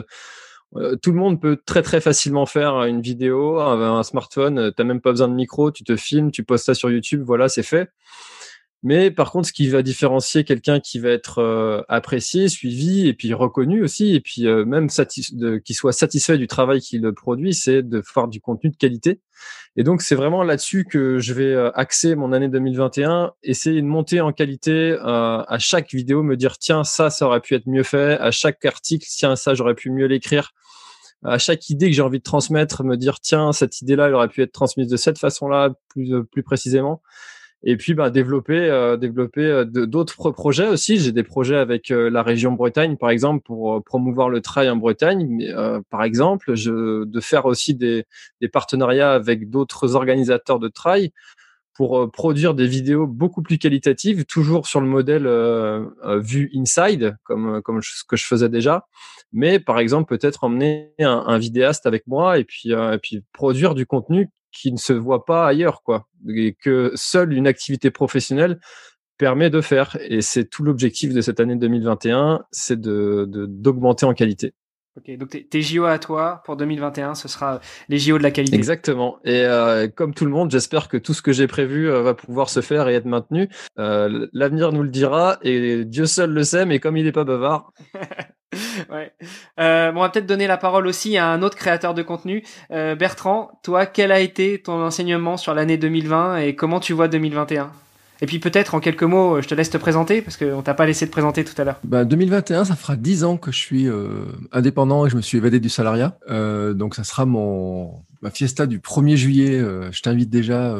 euh, tout le monde peut très très facilement faire une vidéo, un, un smartphone, euh, t'as même pas besoin de micro, tu te filmes, tu postes ça sur YouTube, voilà, c'est fait. Mais par contre, ce qui va différencier quelqu'un qui va être euh, apprécié, suivi et puis reconnu aussi, et puis euh, même qui soit satisfait du travail qu'il produit, c'est de faire du contenu de qualité. Et donc, c'est vraiment là-dessus que je vais euh, axer mon année 2021, essayer de monter en qualité à chaque vidéo, me dire tiens ça, ça aurait pu être mieux fait. À chaque article, tiens ça, j'aurais pu mieux l'écrire. À chaque idée que j'ai envie de transmettre, me dire tiens cette idée-là, elle aurait pu être transmise de cette façon-là, plus plus précisément et puis bah, développer euh, développer euh, d'autres projets aussi. J'ai des projets avec euh, la région Bretagne par exemple pour promouvoir le trail en Bretagne. Mais, par exemple je, de faire aussi des, des partenariats avec d'autres organisateurs de trail pour produire des vidéos beaucoup plus qualitatives, toujours sur le modèle euh, vue inside, comme comme ce que je faisais déjà, mais par exemple peut-être emmener un, un, vidéaste avec moi et puis et puis produire du contenu qui ne se voit pas ailleurs, quoi, et que seule une activité professionnelle permet de faire. Et c'est tout l'objectif de cette année 2021, c'est de d'augmenter en qualité. Ok, donc tes JO à toi pour 2021, ce sera les JO de la qualité. Exactement. Et euh, comme tout le monde, j'espère que tout ce que j'ai prévu euh, va pouvoir se faire et être maintenu. Euh, L'avenir nous le dira et Dieu seul le sait, mais comme il n'est pas bavard. ouais. Bon, on va peut-être donner la parole aussi à un autre créateur de contenu. Bertrand, toi, quel a été ton enseignement sur l'année 2020 et comment tu vois 2021 et puis peut-être en quelques mots, je te laisse te présenter parce qu'on t'a pas laissé te présenter tout à l'heure. Bah 2021, ça fera 10 ans que je suis euh, indépendant et je me suis évadé du salariat. Euh, donc ça sera mon ma fiesta du 1er juillet. je t'invite déjà,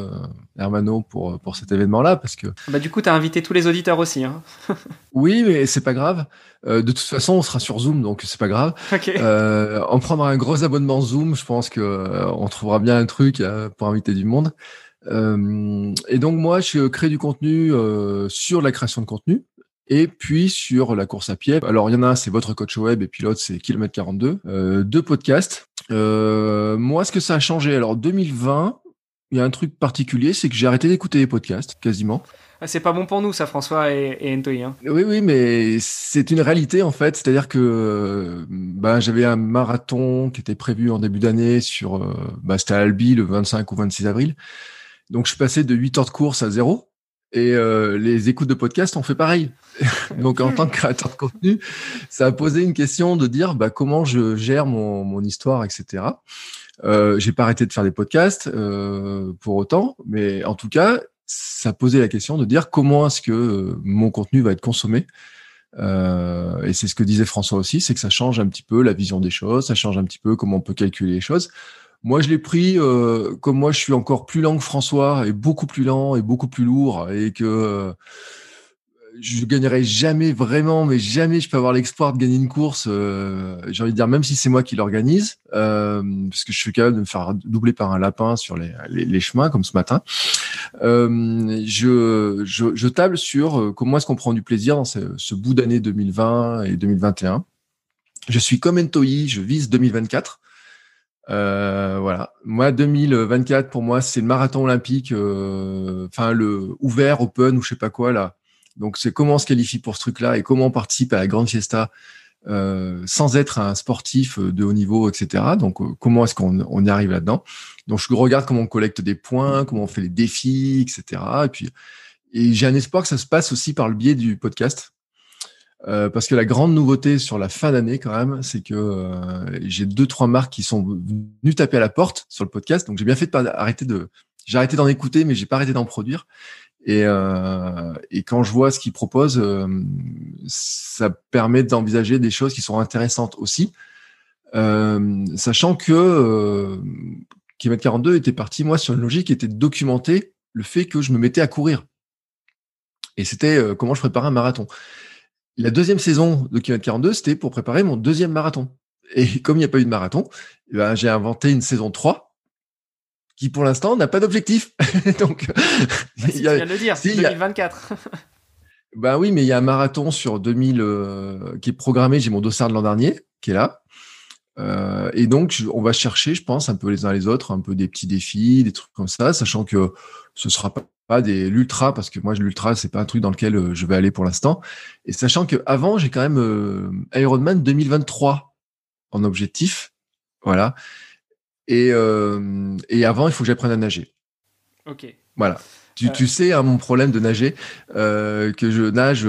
Hermano, pour, pour cet événement-là. parce que bah, Du coup, tu as invité tous les auditeurs aussi. Hein. oui, mais c'est pas grave. de toute façon, on sera sur Zoom, donc c'est pas grave. on prendra un gros abonnement Zoom. Je pense que on trouvera bien un truc pour inviter du monde. Et donc moi, je crée du contenu sur la création de contenu et puis sur la course à pied. Alors il y en a un, c'est votre coach web, et puis l'autre c'est kilomètre 42. Euh, deux podcasts. Euh, moi, ce que ça a changé, alors 2020, il y a un truc particulier, c'est que j'ai arrêté d'écouter les podcasts quasiment. Ah, c'est pas bon pour nous, ça, François et, et Hein. Oui, oui, mais c'est une réalité en fait. C'est-à-dire que ben, j'avais un marathon qui était prévu en début d'année sur, euh, ben, c'était à Albi le 25 ou 26 avril. Donc je suis passé de 8 heures de course à zéro. Et euh, les écoutes de podcast ont fait pareil. Donc, en tant que créateur de contenu, ça a posé une question de dire bah, comment je gère mon, mon histoire, etc. Euh, j'ai pas arrêté de faire des podcasts euh, pour autant, mais en tout cas, ça posait la question de dire comment est-ce que euh, mon contenu va être consommé. Euh, et c'est ce que disait François aussi, c'est que ça change un petit peu la vision des choses, ça change un petit peu comment on peut calculer les choses. Moi, je l'ai pris euh, comme moi, je suis encore plus lent que François et beaucoup plus lent et beaucoup plus lourd et que euh, je gagnerai jamais vraiment, mais jamais je peux avoir l'espoir de gagner une course. Euh, J'ai envie de dire, même si c'est moi qui l'organise, euh, parce que je suis capable de me faire doubler par un lapin sur les, les, les chemins, comme ce matin. Euh, je, je, je, table sur comment est-ce qu'on prend du plaisir dans ce, ce bout d'année 2020 et 2021. Je suis comme Entoi, je vise 2024. Euh, voilà. Moi, 2024 pour moi, c'est le marathon olympique, euh, enfin le ouvert, open ou je sais pas quoi là. Donc c'est comment on se qualifie pour ce truc-là et comment on participe à la grande fiesta euh, sans être un sportif de haut niveau, etc. Donc comment est-ce qu'on on y arrive là-dedans? Donc je regarde comment on collecte des points, comment on fait les défis, etc. Et puis et j'ai un espoir que ça se passe aussi par le biais du podcast. Euh, parce que la grande nouveauté sur la fin d'année quand même, c'est que euh, j'ai deux trois marques qui sont venues taper à la porte sur le podcast. Donc j'ai bien fait de pas arrêter de, j'ai arrêté d'en écouter, mais j'ai pas arrêté d'en produire. Et, euh, et quand je vois ce qu'ils proposent, euh, ça permet d'envisager des choses qui sont intéressantes aussi, sachant que Kilomètre 42 était parti moi sur une logique qui était de documenter le fait que je me mettais à courir. Et c'était comment je préparais un marathon. La deuxième saison de Kilomètre 42, c'était pour préparer mon deuxième marathon. Et comme il n'y a pas eu de marathon, eh ben, j'ai inventé une saison 3 qui, pour l'instant, n'a pas d'objectif. Donc, bah, il y a, le dire, c'est 2024. ben oui, mais il y a un marathon sur 2000 euh, qui est programmé. J'ai mon dossard de l'an dernier qui est là. Euh, et donc, on va chercher, je pense, un peu les uns les autres, un peu des petits défis, des trucs comme ça, sachant que ce sera pas pas des l'ultra parce que moi l'ultra c'est pas un truc dans lequel euh, je vais aller pour l'instant. Et sachant que avant j'ai quand même euh, Ironman 2023 en objectif voilà. Et euh, et avant il faut que j'apprenne à nager. Ok. Voilà. Tu, tu sais hein, mon problème de nager que je nage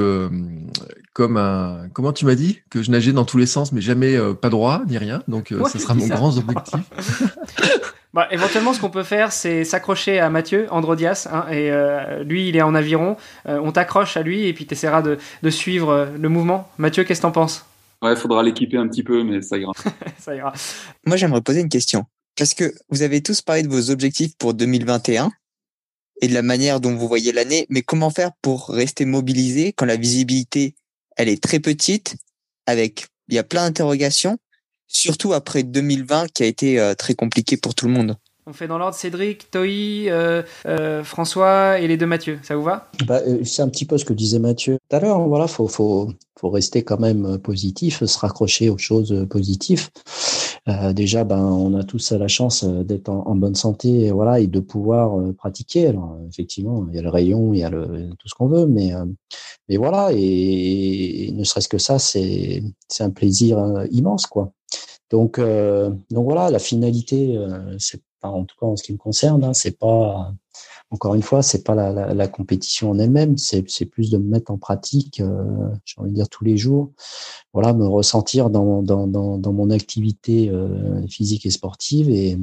comme un comment tu m'as dit? Que je nageais dans tous les sens mais jamais pas droit ni rien. Donc ça sera mon grand objectif Bah, éventuellement, ce qu'on peut faire, c'est s'accrocher à Mathieu Androdias. Hein, et euh, lui, il est en aviron. Euh, on t'accroche à lui et puis tu essaieras de, de, suivre euh, le mouvement. Mathieu, qu'est-ce que t'en penses? Ouais, il faudra l'équiper un petit peu, mais ça ira. ça ira. Moi, j'aimerais poser une question. Parce que vous avez tous parlé de vos objectifs pour 2021 et de la manière dont vous voyez l'année, mais comment faire pour rester mobilisé quand la visibilité, elle est très petite, avec, il y a plein d'interrogations surtout après 2020 qui a été euh, très compliqué pour tout le monde. On fait dans l'ordre Cédric, Toi, euh, euh, François et les deux Mathieu. Ça vous va? Bah, C'est un petit peu ce que disait Mathieu tout à l'heure. Voilà, faut, faut, faut rester quand même positif, se raccrocher aux choses positives. Euh, déjà, ben, on a tous la chance d'être en, bonne santé, et voilà, et de pouvoir pratiquer. Alors, effectivement, il y a le rayon, il y a le, tout ce qu'on veut, mais, mais voilà, et, ne serait-ce que ça, c'est, c'est un plaisir immense, quoi. Donc, donc voilà, la finalité, c'est en tout cas en ce qui me concerne, hein, c'est pas encore une fois, c'est pas la, la, la, compétition en elle-même, c'est plus de me mettre en pratique, euh, j'ai envie de dire tous les jours, voilà, me ressentir dans, dans, dans, dans mon activité euh, physique et sportive et,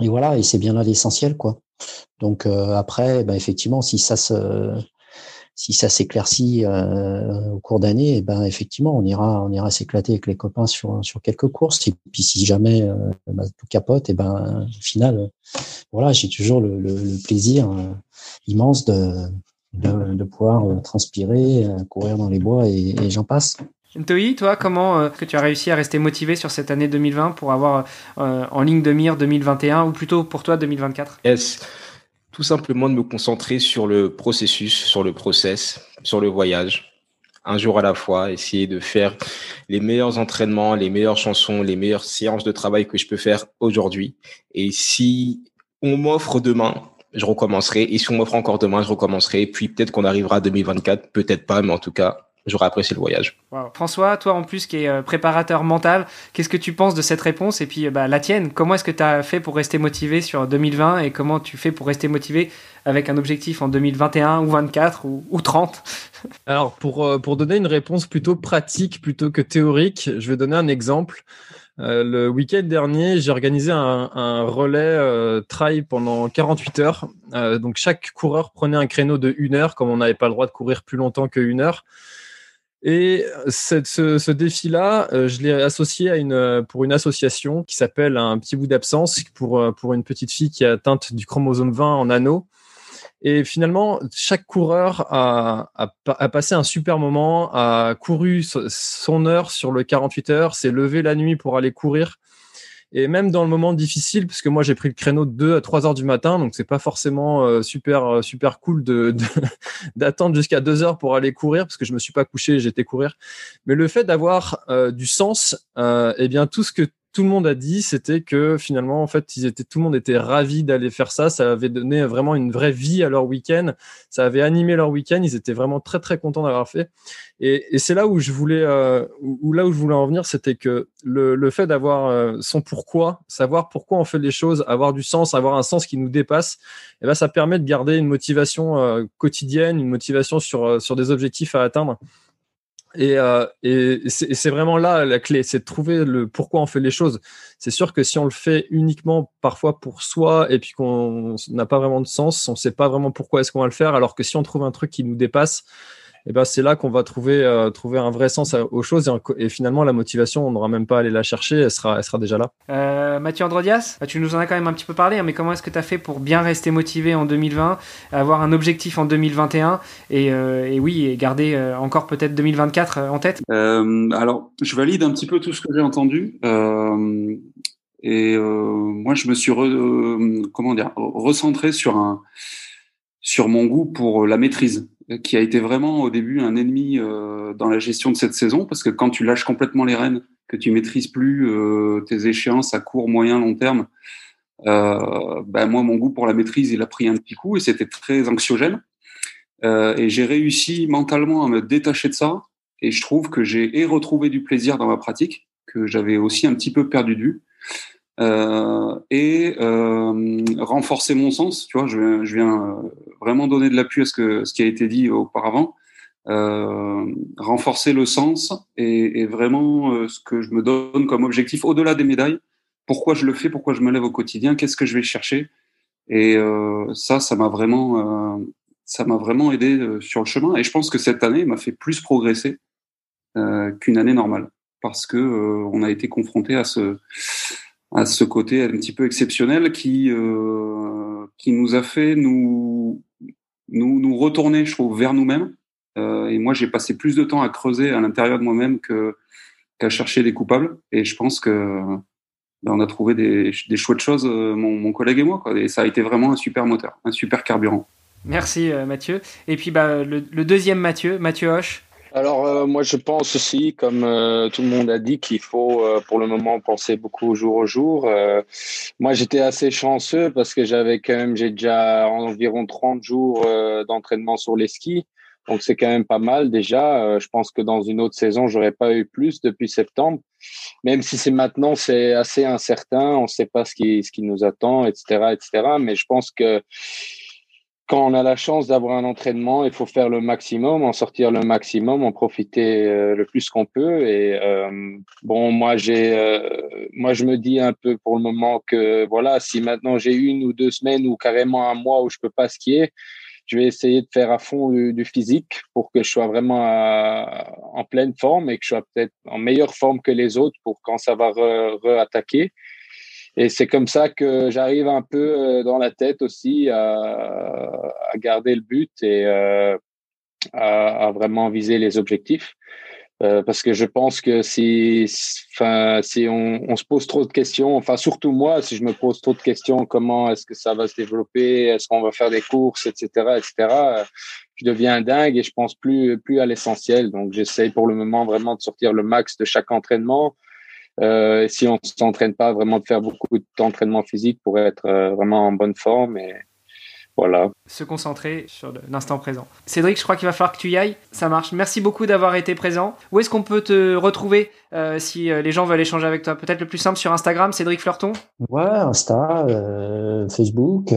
et voilà, et c'est bien là l'essentiel quoi. Donc euh, après, ben, effectivement, si ça se si ça s'éclaircit euh, au cours d'année, eh ben effectivement, on ira, on ira s'éclater avec les copains sur sur quelques courses. Et puis si jamais euh, bah, tout capote, et eh ben au final, voilà, j'ai toujours le, le, le plaisir euh, immense de, de, de pouvoir transpirer, courir dans les bois et, et j'en passe. Toi, toi, comment euh, que tu as réussi à rester motivé sur cette année 2020 pour avoir euh, en ligne de mire 2021 ou plutôt pour toi 2024 Yes. Tout simplement de me concentrer sur le processus, sur le process, sur le voyage, un jour à la fois, essayer de faire les meilleurs entraînements, les meilleures chansons, les meilleures séances de travail que je peux faire aujourd'hui. Et si on m'offre demain, je recommencerai. Et si on m'offre encore demain, je recommencerai. Puis peut-être qu'on arrivera à 2024, peut-être pas, mais en tout cas, j'aurais apprécié le voyage. François, toi en plus qui est euh, préparateur mental, qu'est-ce que tu penses de cette réponse? Et puis bah, la tienne, comment est-ce que tu as fait pour rester motivé sur 2020 et comment tu fais pour rester motivé avec un objectif en 2021 ou 24 ou, ou 30 Alors pour, euh, pour donner une réponse plutôt pratique plutôt que théorique, je vais donner un exemple. Euh, le week-end dernier, j'ai organisé un, un relais euh, trail pendant 48 heures. Euh, donc chaque coureur prenait un créneau de une heure, comme on n'avait pas le droit de courir plus longtemps que une heure. Et cette, ce, ce défi-là, euh, je l'ai associé à une, euh, pour une association qui s'appelle Un petit bout d'absence pour, euh, pour une petite fille qui est atteinte du chromosome 20 en anneau. Et finalement, chaque coureur a, a, a, passé un super moment, a couru son heure sur le 48 heures, s'est levé la nuit pour aller courir. Et même dans le moment difficile, parce que moi j'ai pris le créneau de 2 à 3 heures du matin, donc c'est pas forcément euh, super euh, super cool de d'attendre jusqu'à 2 heures pour aller courir, parce que je me suis pas couché, j'étais courir. Mais le fait d'avoir euh, du sens, euh, eh bien tout ce que tout le monde a dit, c'était que finalement, en fait, ils étaient, tout le monde était ravi d'aller faire ça. Ça avait donné vraiment une vraie vie à leur week-end. Ça avait animé leur week-end. Ils étaient vraiment très très contents d'avoir fait. Et, et c'est là où je voulais, euh, où là où je voulais en venir, c'était que le, le fait d'avoir euh, son pourquoi, savoir pourquoi on fait les choses, avoir du sens, avoir un sens qui nous dépasse, et eh ben ça permet de garder une motivation euh, quotidienne, une motivation sur euh, sur des objectifs à atteindre. Et, euh, c'est vraiment là la clé, c'est de trouver le pourquoi on fait les choses. C'est sûr que si on le fait uniquement parfois pour soi et puis qu'on n'a pas vraiment de sens, on ne sait pas vraiment pourquoi est-ce qu'on va le faire, alors que si on trouve un truc qui nous dépasse, eh ben c'est là qu'on va trouver euh, trouver un vrai sens aux choses. Et, et finalement la motivation on n'aura même pas à aller la chercher. Elle sera elle sera déjà là. Euh, Mathieu Androdias tu nous en as quand même un petit peu parlé hein, mais comment est-ce que tu as fait pour bien rester motivé en 2020 avoir un objectif en 2021 et, euh, et oui et garder euh, encore peut-être 2024 en tête? Euh, alors je valide un petit peu tout ce que j'ai entendu. Euh, et moi je me suis re, comment dire recentré sur un sur mon goût pour la maîtrise qui a été vraiment au début un ennemi euh, dans la gestion de cette saison, parce que quand tu lâches complètement les rênes, que tu maîtrises plus euh, tes échéances à court, moyen, long terme, euh, ben moi mon goût pour la maîtrise il a pris un petit coup et c'était très anxiogène. Euh, et j'ai réussi mentalement à me détacher de ça et je trouve que j'ai et retrouvé du plaisir dans ma pratique que j'avais aussi un petit peu perdu vue. Euh, et euh, renforcer mon sens. Tu vois, je viens, je viens vraiment donner de l'appui à ce, que, ce qui a été dit auparavant. Euh, renforcer le sens et, et vraiment euh, ce que je me donne comme objectif au-delà des médailles. Pourquoi je le fais, pourquoi je me lève au quotidien, qu'est-ce que je vais chercher? Et euh, ça, ça m'a vraiment, ça m'a vraiment aidé sur le chemin. Et je pense que cette année m'a fait plus progresser qu'une année normale parce que on a été confronté à ce à ce côté un petit peu exceptionnel qui euh, qui nous a fait nous nous retourner je trouve vers nous-mêmes. Euh, et moi j'ai passé plus de temps à creuser à l'intérieur de moi-même qu'à chercher des coupables. Et je pense que ben, on a trouvé des, des chouettes choses mon, mon collègue et moi quoi. et ça a été vraiment un super moteur un super carburant. Merci euh, Mathieu. Et puis bah le deuxième Mathieu Mathieu Hoche alors euh, moi je pense aussi, comme euh, tout le monde a dit, qu'il faut euh, pour le moment penser beaucoup au jour au jour. moi j'étais assez chanceux parce que j'avais quand même, j'ai déjà environ 30 jours d'entraînement sur les skis. Donc c'est quand même pas mal déjà. je pense que dans une autre saison, j'aurais pas eu plus depuis septembre. Même si c'est maintenant, c'est assez incertain. On ne sait pas ce qui, ce qui nous attend, etc., etc. Mais je pense que quand on a la chance d'avoir un entraînement, il faut faire le maximum, en sortir le maximum, en profiter euh, le plus qu'on peut. Et euh, bon, moi j'ai, euh, moi je me dis un peu pour le moment que voilà, si maintenant j'ai une ou deux semaines ou carrément un mois où je peux pas skier, je vais essayer de faire à fond du, physique pour que je sois vraiment en pleine forme et que je sois peut-être en meilleure forme que les autres pour quand ça va re-attaquer. Et c'est comme ça que j'arrive un peu euh, dans la tête aussi à, garder le but et euh, à, vraiment viser les objectifs. Euh, parce que je pense que si, enfin, si on, on, se pose trop de questions, enfin surtout moi, si je me pose trop de questions, comment est-ce que ça va se développer, est-ce qu'on va faire des courses, etc., etc., je deviens dingue et je pense plus plus à l'essentiel. Donc j'essaye pour le moment vraiment de sortir le max de chaque entraînement. Euh, si on s'entraîne pas, vraiment de faire beaucoup d'entraînement physique pour être euh, vraiment en bonne forme et voilà. Se concentrer sur l'instant présent. Cédric, je crois qu'il va falloir que tu y ailles. Ça marche. Merci beaucoup d'avoir été présent. Où est-ce qu'on peut te retrouver euh, si euh, les gens veulent échanger avec toi? Peut-être le plus simple sur Instagram, Cédric Fleurton? Ouais, Insta, euh, Facebook.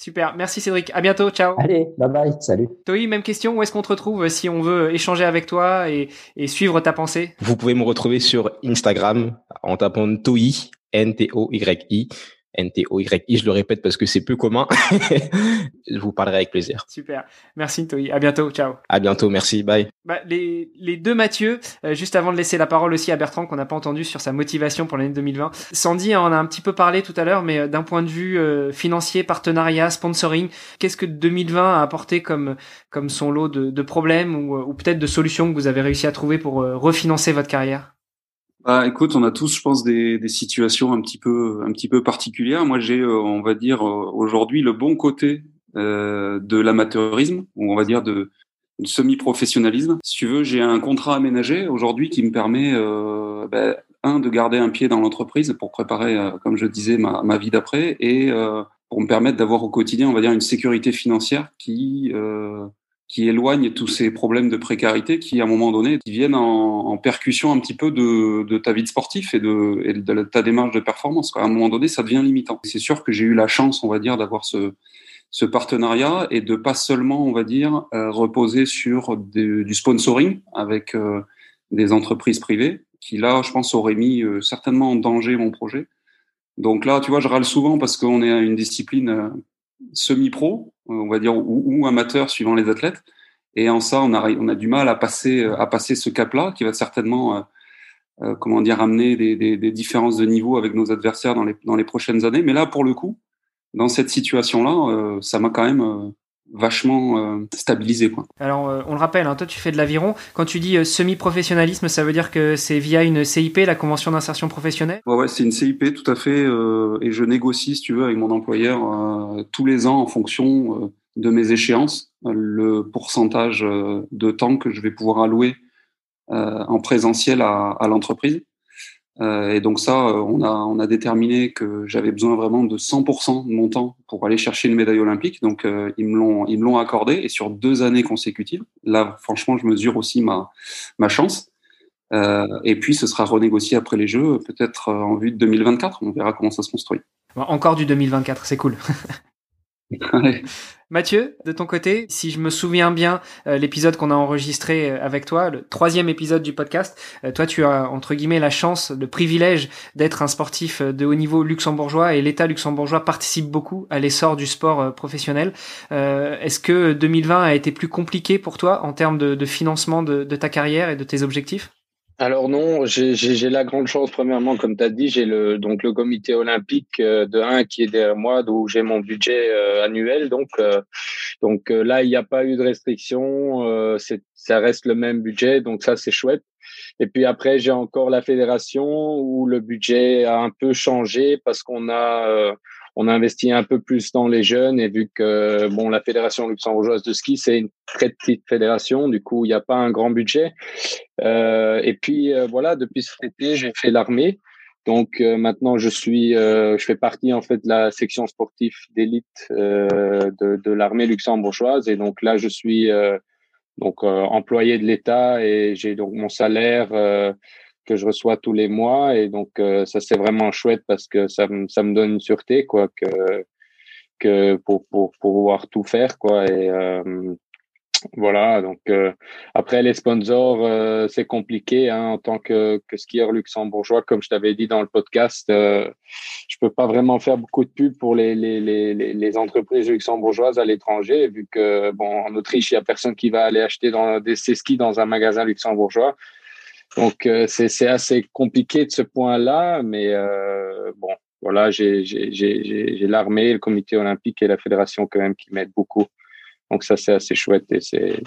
Super. Merci Cédric. À bientôt. Ciao. Allez, bye bye. Salut. Toi, même question. Où est-ce qu'on te retrouve si on veut échanger avec toi et, et suivre ta pensée? Vous pouvez me retrouver sur Instagram en tapant Toi, N-T-O-Y-I. N-T-O-Y-I, je le répète parce que c'est peu commun. je vous parlerai avec plaisir. Super. Merci, Toi. À bientôt. Ciao. À bientôt. Merci. Bye. Bah, les, les deux Mathieu, euh, juste avant de laisser la parole aussi à Bertrand, qu'on n'a pas entendu sur sa motivation pour l'année 2020. Sandy on en a un petit peu parlé tout à l'heure, mais euh, d'un point de vue euh, financier, partenariat, sponsoring, qu'est-ce que 2020 a apporté comme, comme son lot de, de problèmes ou, ou peut-être de solutions que vous avez réussi à trouver pour refinancer votre carrière? Bah, écoute, on a tous, je pense, des, des, situations un petit peu, un petit peu particulières. Moi, j'ai, euh, on va dire, euh, aujourd'hui le bon côté euh, de l'amateurisme, ou on va dire de, semi-professionnalisme. Si tu veux, j'ai un contrat aménagé aujourd'hui qui me permet, euh, bah, un, de garder un pied dans l'entreprise pour préparer, comme je disais, ma, ma vie d'après, et pour me permettre d'avoir au quotidien, on va dire, une sécurité financière qui qui éloigne tous ces problèmes de précarité qui, à un moment donné, qui viennent en, percussion un petit peu de, ta vie de sportif et de, et de ta démarche de performance. À un moment donné, ça devient limitant. C'est sûr que j'ai eu la chance, on va dire, d'avoir ce, ce partenariat et de pas seulement, on va dire, euh, reposer sur du sponsoring avec euh, des entreprises privées qui, là, je pense, auraient mis euh, certainement en danger mon projet. Donc là, tu vois, je râle souvent parce qu'on est à une discipline semi-pro, on va dire, ou, amateur suivant les athlètes. Et en ça, on a, du mal à passer, à passer ce cap-là, qui va certainement, euh, euh, comment dire, amener des, différences de niveau avec nos adversaires dans les, dans les prochaines années. Mais là, pour le coup, dans cette situation-là, euh, ça m'a quand même vachement euh, stabilisé. Quoi. Alors, euh, on le rappelle, hein, toi tu fais de l'aviron. Quand tu dis euh, semi-professionnalisme, ça veut dire que c'est via une CIP, la convention d'insertion professionnelle? Ouais, ouais c'est une CIP tout à fait. et je négocie, si tu veux, avec mon employeur tous les ans en fonction de mes échéances, le pourcentage de temps que je vais pouvoir allouer en présentiel à, à l'entreprise. Euh, et donc ça, euh, on a, on a déterminé que j'avais besoin vraiment de 100% de mon temps pour aller chercher une médaille olympique. Donc euh, ils me l'ont, ils me l'ont accordé et sur deux années consécutives. Là, franchement, je mesure aussi ma, ma chance. Et puis ce sera renégocié après les Jeux, peut-être en vue de 2024. On verra comment ça se construit. Encore du 2024, c'est cool. Mathieu, de ton côté, si je me souviens bien, euh, l'épisode qu'on a enregistré euh, avec toi, le troisième épisode du podcast, euh, toi tu as entre guillemets la chance, le privilège d'être un sportif de haut niveau luxembourgeois et l'État luxembourgeois participe beaucoup à l'essor du sport professionnel. Est-ce que 2020 a été plus compliqué pour toi en termes de, financement de ta carrière et de tes objectifs? Alors non, j'ai la grande chance, premièrement, comme tu as dit, j'ai le, donc le comité olympique euh, de 1 qui est derrière moi, d'où j'ai mon budget euh, annuel. Donc, euh, donc là, il n'y a pas eu de restriction, ça reste le même budget, donc ça, c'est chouette. Et puis après, j'ai encore la fédération où le budget a un peu changé parce qu'on a on a investi un peu plus dans les jeunes et vu que bon la fédération luxembourgeoise de ski c'est une très petite fédération du coup il n'y a pas un grand budget euh, et puis euh, voilà depuis cet été j'ai fait l'armée. Donc euh, maintenant je suis je fais partie en fait de la section sportive d'élite de, l'armée luxembourgeoise. Et donc là je suis donc employé de l'État et j'ai donc mon salaire que je reçois tous les mois. Et donc euh, ça c'est vraiment chouette parce que ça me ça me donne une sûreté quoi que pour pour, pour pouvoir tout faire quoi. Et euh, voilà, donc euh, après les sponsors, euh, c'est compliqué hein, en tant que, que, skieur luxembourgeois, comme je t'avais dit dans le podcast, euh, je peux pas vraiment faire beaucoup de pub pour les, les, les, les entreprises luxembourgeoises à l'étranger, vu que bon en Autriche, il y a personne qui va aller acheter dans, des ses skis dans un magasin luxembourgeois. Donc c'est assez compliqué de ce point-là, mais bon, voilà, j'ai l'armée, le comité olympique et la fédération quand même qui m'aident beaucoup. Donc ça, c'est assez chouette et c'est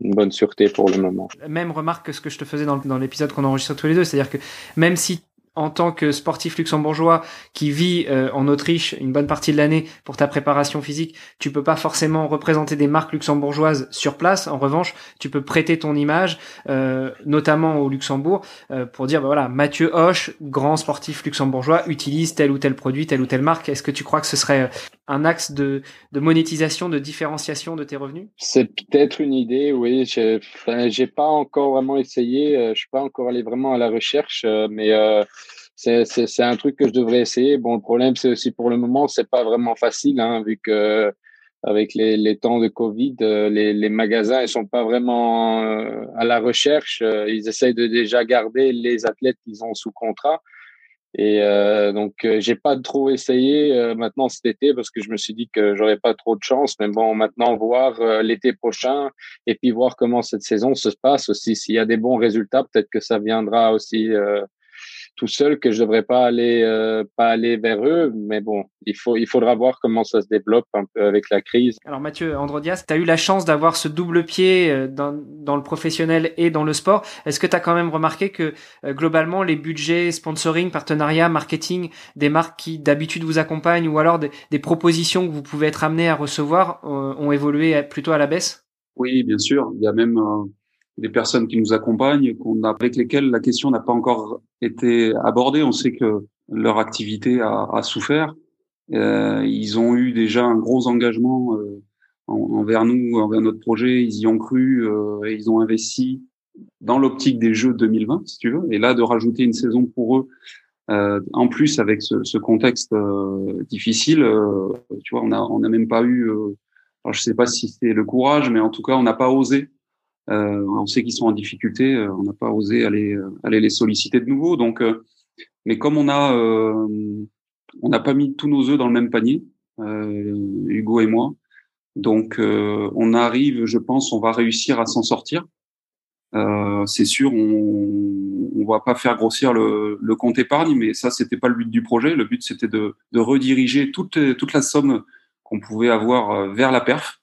une bonne sûreté pour le moment. Même remarque que ce que je te faisais dans, l'épisode qu'on enregistre tous les deux, c'est-à-dire que même si en tant que sportif luxembourgeois qui vit euh, en Autriche une bonne partie de l'année pour ta préparation physique, tu peux pas forcément représenter des marques luxembourgeoises sur place. En revanche, tu peux prêter ton image, euh, notamment au Luxembourg, euh, pour dire bah voilà, Mathieu Hoche, grand sportif luxembourgeois, utilise tel ou tel produit, telle ou telle marque. Est-ce que tu crois que ce serait un axe de, de monétisation, de différenciation de tes revenus? C'est peut-être une idée, oui. J'ai pas encore vraiment essayé. Je suis pas encore allé vraiment à la recherche, mais c'est un truc que je devrais essayer. Bon, le problème, c'est aussi pour le moment, c'est pas vraiment facile, hein, vu que avec les, temps de Covid, euh, les, les magasins, ils sont pas vraiment euh, à la recherche. Euh, ils essayent de déjà garder les athlètes qu'ils ont sous contrat. Et euh, donc, j'ai pas trop essayé maintenant cet été parce que je me suis dit que j'aurais pas trop de chance. Mais bon, maintenant voir l'été prochain et puis voir comment cette saison se passe aussi. S'il y a des bons résultats, peut-être que ça viendra aussi tout seul que je devrais pas aller euh, pas aller vers eux mais bon il faut il faudra voir comment ça se développe un peu avec la crise. Alors Mathieu Androdias tu as eu la chance d'avoir ce double pied euh, dans, dans le professionnel et dans le sport. Est-ce que tu as quand même remarqué que euh, globalement les budgets sponsoring partenariat marketing des marques qui d'habitude vous accompagnent ou alors des, des, propositions que vous pouvez être amené à recevoir ont évolué plutôt à la baisse? Oui bien sûr. Il y a même des personnes qui nous accompagnent, qu'on a, avec lesquelles la question n'a pas encore été abordée. On sait que leur activité a, a souffert. Euh, ils ont eu déjà un gros engagement euh, envers nous, envers notre projet. Ils y ont cru euh, et ils ont investi dans l'optique des Jeux 2020, si tu veux. Et là, de rajouter une saison pour eux, euh, en plus avec ce, ce contexte euh, difficile, tu vois, on a on n'a même pas eu. alors je sais pas si c'est le courage, mais en tout cas, on n'a pas osé euh, on sait qu'ils sont en difficulté, euh, on n'a pas osé aller euh, aller les solliciter de nouveau. Donc, mais comme on a on n'a pas mis tous nos œufs dans le même panier, Hugo et moi. Donc, on arrive, je pense, on va réussir à s'en sortir. C'est sûr, on on va pas faire grossir le, compte épargne, mais ça, c'était pas le but du projet. Le but, c'était de, de rediriger toute toute la somme qu'on pouvait avoir vers la perf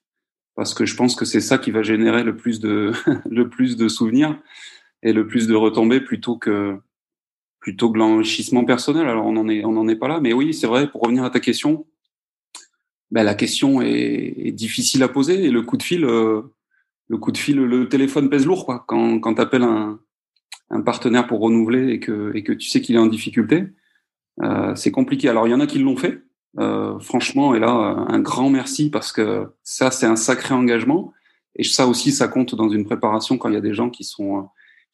parce que je pense que c'est ça qui va générer le plus de le plus de souvenirs et le plus de retombées plutôt que plutôt que l'enrichissement personnel. Alors on n'en est on n'en est pas là, mais oui, c'est vrai. Pour revenir à ta question, ben, la question est, est, difficile à poser et le coup de fil, euh, le coup de fil, le téléphone pèse lourd quoi. Quand quand t'appelles un un partenaire pour renouveler et que et que tu sais qu'il est en difficulté, euh, c'est compliqué. Alors il y en a qui l'ont fait euh, franchement, et là, un grand merci parce que ça, c'est un sacré engagement. Et ça aussi, ça compte dans une préparation quand il y a des gens qui sont euh,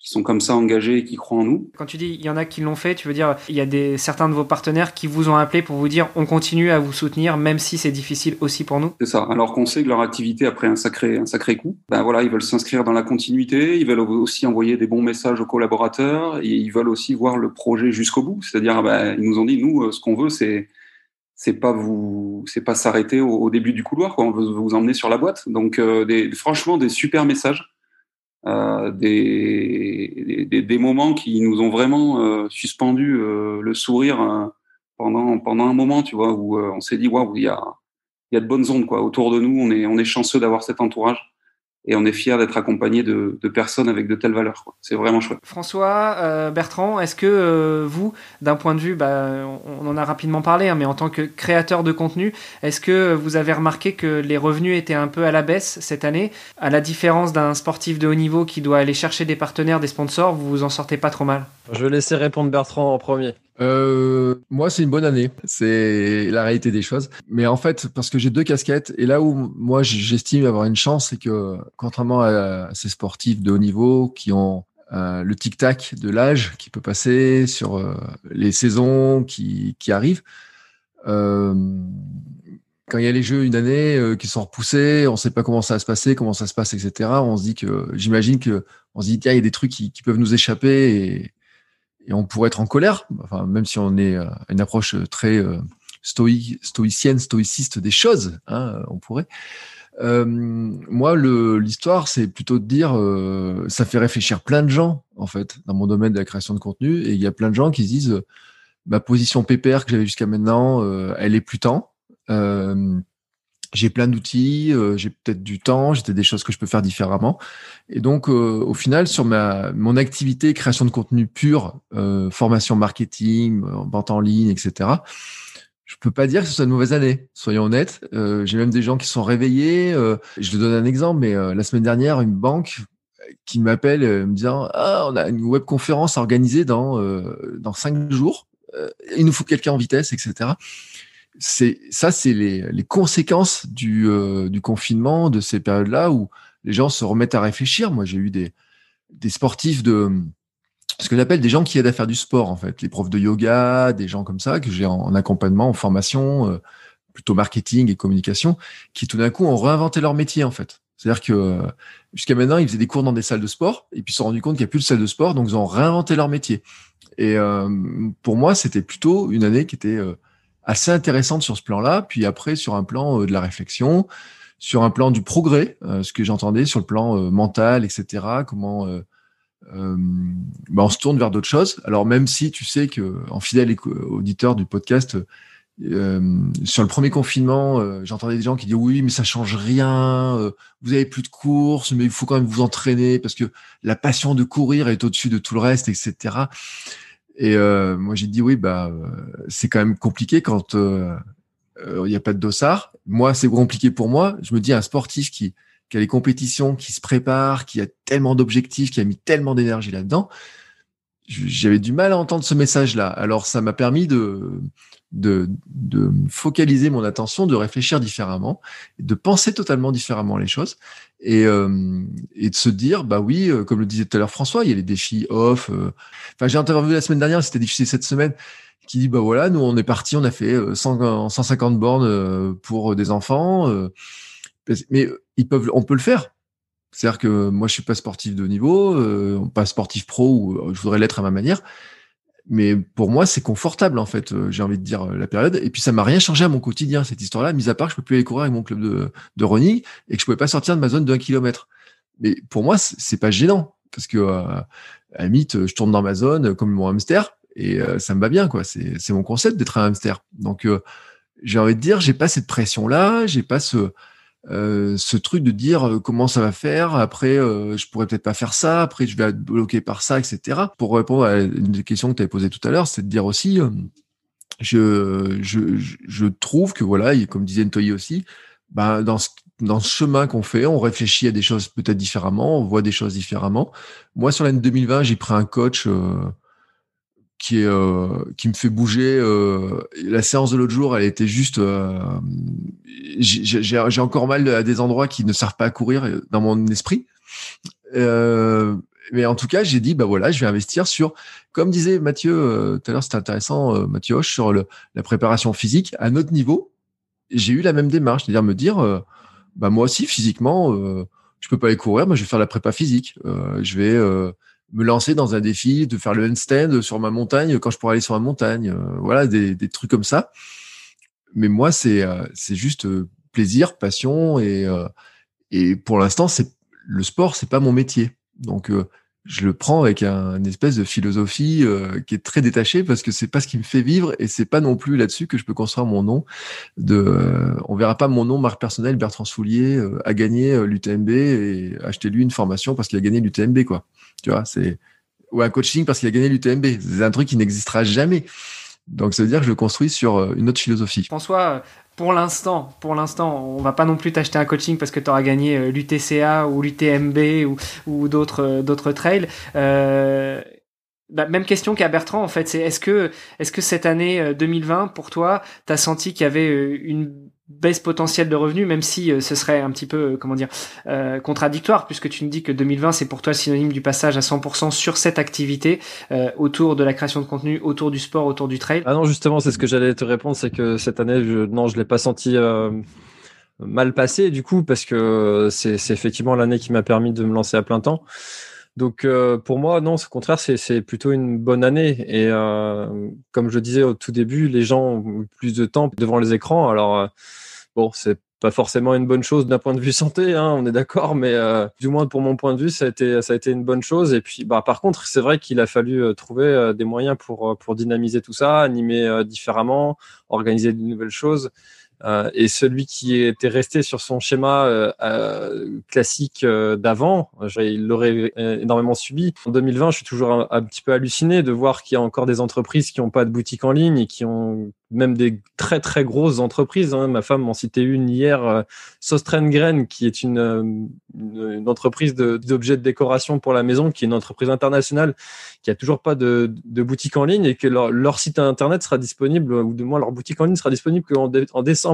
qui sont comme ça engagés et qui croient en nous. Quand tu dis il y en a qui l'ont fait, tu veux dire il y a des certains de vos partenaires qui vous ont appelé pour vous dire on continue à vous soutenir même si c'est difficile aussi pour nous? C'est ça. Alors qu'on sait que leur activité après un sacré un sacré coup, ben voilà ils veulent s'inscrire dans la continuité, ils veulent aussi envoyer des bons messages aux collaborateurs et ils veulent aussi voir le projet jusqu'au bout. C'est-à-dire ben, ils nous ont dit nous ce qu'on veut c'est c'est pas vous, c'est pas s'arrêter au, début du couloir. Quoi. On veut vous emmener sur la boîte. Donc, euh, des, franchement, des super messages, euh, des, des, des, moments qui nous ont vraiment euh, suspendu euh, le sourire euh, pendant pendant un moment, tu vois, où on s'est dit waouh, il y a il y a de bonnes ondes quoi autour de nous. On est on est chanceux d'avoir cet entourage et on est fier d'être accompagné de, de, personnes avec de telles valeurs. C'est vraiment chouette. François, euh, Bertrand, est-ce que euh, vous, d'un point de vue, bah, on en a rapidement parlé, hein, mais en tant que créateur de contenu, est-ce que vous avez remarqué que les revenus étaient un peu à la baisse cette année? À la différence d'un sportif de haut niveau qui doit aller chercher des partenaires, des sponsors, vous vous en sortez pas trop mal? Je vais laisser répondre Bertrand en premier. Euh, moi, c'est une bonne année. C'est la réalité des choses. Mais en fait, parce que j'ai deux casquettes, et là où moi j'estime avoir une chance, c'est que contrairement à ces sportifs de haut niveau qui ont euh, le tic-tac de l'âge qui peut passer sur euh, les saisons qui, qui arrivent, quand il y a les jeux une année qui sont repoussés, on sait pas comment ça va se passer, comment ça se passe, etc. On se dit que, j'imagine que, on se dit, tiens, il y a des trucs qui, qui peuvent nous échapper et, on pourrait être en colère. Enfin, même si on est à une approche très euh, stoïcienne, stoïciste des choses, hein, on pourrait. Euh, moi, l'histoire, c'est plutôt de dire, euh, ça fait réfléchir plein de gens, en fait, dans mon domaine de la création de contenu. Et il y a plein de gens qui se disent, euh, ma position PPR que j'avais jusqu'à maintenant, euh, elle est plus temps. J'ai plein d'outils, j'ai peut-être du temps, j'ai des choses que je peux faire différemment. Et donc, au final, sur ma mon activité création de contenu pur, formation marketing, vente en ligne, etc je peux pas dire que ce soit une mauvaise année, soyons honnêtes. Euh, j'ai même des gens qui sont réveillés. Euh, je te donne un exemple, mais euh, la semaine dernière, une banque qui m'appelle me disant ah on a une webconférence organisée dans dans cinq jours. il nous faut quelqu'un en vitesse, etc. C'est ça, c'est les, les conséquences du du confinement, de ces périodes-là où les gens se remettent à réfléchir. Moi, j'ai eu des des sportifs de ce que j'appelle des gens qui aident à faire du sport, en fait, les profs de yoga, des gens comme ça que j'ai en, accompagnement, en formation, euh, plutôt marketing et communication, qui tout d'un coup ont réinventé leur métier, en fait. C'est-à-dire que euh, jusqu'à maintenant, ils faisaient des cours dans des salles de sport, et puis ils se sont rendus compte qu'il n'y a plus de salles de sport, donc ils ont réinventé leur métier. Et euh, pour moi, c'était plutôt une année qui était assez intéressante sur ce plan-là, puis après sur un plan de la réflexion, sur un plan du progrès, ce que j'entendais sur le plan mental, etc. Comment euh, bah on se tourne vers d'autres choses. Alors même si tu sais que en fidèle auditeur du podcast, euh, sur le premier confinement, euh, j'entendais des gens qui disaient oui, mais ça change rien. Euh, vous avez plus de courses, mais il faut quand même vous entraîner parce que la passion de courir est au-dessus de tout le reste, etc. Et moi j'ai dit oui, bah c'est quand même compliqué quand il n'y a pas de dossard. Moi c'est compliqué pour moi. Je me dis un sportif qui qui a les compétitions, qui se prépare, qui a tellement d'objectifs, qui a mis tellement d'énergie là-dedans. J'avais du mal à entendre ce message-là. Alors, ça m'a permis de, de, de focaliser mon attention, de réfléchir différemment, de penser totalement différemment les choses et, euh, et de se dire, bah oui, euh, comme le disait tout à l'heure François, il y a les défis off. Euh. Enfin, j'ai interviewé la semaine dernière, c'était difficile cette semaine, qui dit, bah voilà, nous, on est parti, on a fait 100, 150 bornes pour des enfants. Mais ils peuvent, on peut le faire. C'est-à-dire que moi, je suis pas sportif de niveau, euh, pas sportif pro ou euh, je voudrais l'être à ma manière. Mais pour moi, c'est confortable en fait. Euh, j'ai envie de dire la période. Et puis ça m'a rien changé à mon quotidien cette histoire-là, mis à part que je peux plus aller courir avec mon club de, de running et que je pouvais pas sortir de ma zone d'un kilomètre. Mais pour moi, c'est pas gênant parce que à la limite, je tourne dans ma zone comme mon hamster et ça me va bien quoi. C'est mon concept d'être un hamster. Donc j'ai envie de dire, j'ai pas cette pression là, j'ai pas ce euh, ce truc de dire euh, comment ça va faire, après euh, je pourrais peut-être pas faire ça, après je vais être bloqué par ça, etc. Pour répondre à une des questions que tu avais posées tout à l'heure, c'est de dire aussi, je, je, je trouve que voilà, comme disait Ntoyi aussi, ben, dans ce dans ce chemin qu'on fait, on réfléchit à des choses peut-être différemment, on voit des choses différemment. Moi, sur l'année 2020, j'ai pris un coach euh, qui me fait bouger. Euh, la séance de l'autre jour, elle était juste. Euh, j'ai encore mal à des endroits qui ne servent pas à courir dans mon esprit. mais en tout cas, j'ai dit bah voilà, je vais investir sur, comme disait Mathieu tout à l'heure, c'était intéressant, Mathieu Hoche sur la préparation physique à notre niveau. J'ai eu la même démarche, c'est-à-dire me dire bah moi aussi physiquement, je peux pas aller courir, mais je vais faire la prépa physique. je vais me lancer dans un défi, de faire le handstand sur ma montagne quand je pourrais aller sur ma montagne. Euh, voilà, des, des, trucs comme ça. Mais moi, c'est euh, c'est juste euh, plaisir, passion et et pour l'instant, c'est le sport, c'est pas mon métier. Donc je le prends avec un, une espèce de philosophie qui est très détachée parce que c'est pas ce qui me fait vivre et c'est pas non plus là-dessus que je peux construire mon nom. De, on verra pas mon nom marque personnelle Bertrand Soulier a gagné l'UTMB et acheter lui une formation parce qu'il a gagné l'UTMB quoi. Tu vois, c'est ou un coaching parce qu'il a gagné l'UTMB. C'est un truc qui n'existera jamais. Donc ça veut dire que je le construis sur euh, une autre philosophie. François, pour l'instant, pour l'instant, on va pas non plus t'acheter un coaching parce que tu auras gagné euh, l'UTCA ou l'UTMB ou, d'autres euh, d'autres trails. bah, même question qu'à Bertrand en fait. C'est est-ce que est-ce que cette année 2020 pour toi, t'as senti qu'il y avait une baisse potentielle de revenus, même si ce serait un petit peu comment dire contradictoire, puisque tu nous dis que 2020 c'est pour toi le synonyme du passage à 100% sur cette activité autour de la création de contenu, autour du sport, autour du trail. Ah non justement c'est ce que j'allais te répondre, c'est que cette année je, non je l'ai pas senti mal passé du coup parce que c'est effectivement l'année qui m'a permis de me lancer à plein temps. Donc euh, pour moi, non, au contraire, c'est plutôt une bonne année. Et euh, comme je disais au tout début, les gens ont plus de temps devant les écrans. Alors euh, bon, c'est pas forcément une bonne chose d'un point de vue santé, hein, on est d'accord, mais du moins pour mon point de vue, ça a été ça a été une bonne chose. Et puis, bah par contre, c'est vrai qu'il a fallu trouver des moyens pour pour dynamiser tout ça, animer différemment, organiser de nouvelles choses. Euh, et celui qui était resté sur son schéma euh, euh, classique d'avant, il l'aurait énormément subi. En 2020, je suis toujours un, petit peu halluciné de voir qu'il y a encore des entreprises qui n'ont pas de boutique en ligne et qui ont même des très très grosses entreprises. Hein. Ma femme m'en citait une hier, Sostrengren, qui est une, entreprise d'objets de, décoration pour la maison, qui est une entreprise internationale, qui a toujours pas de, boutique en ligne et que leur, leur, site internet sera disponible, ou du moins leur boutique en ligne sera disponible qu'en en décembre.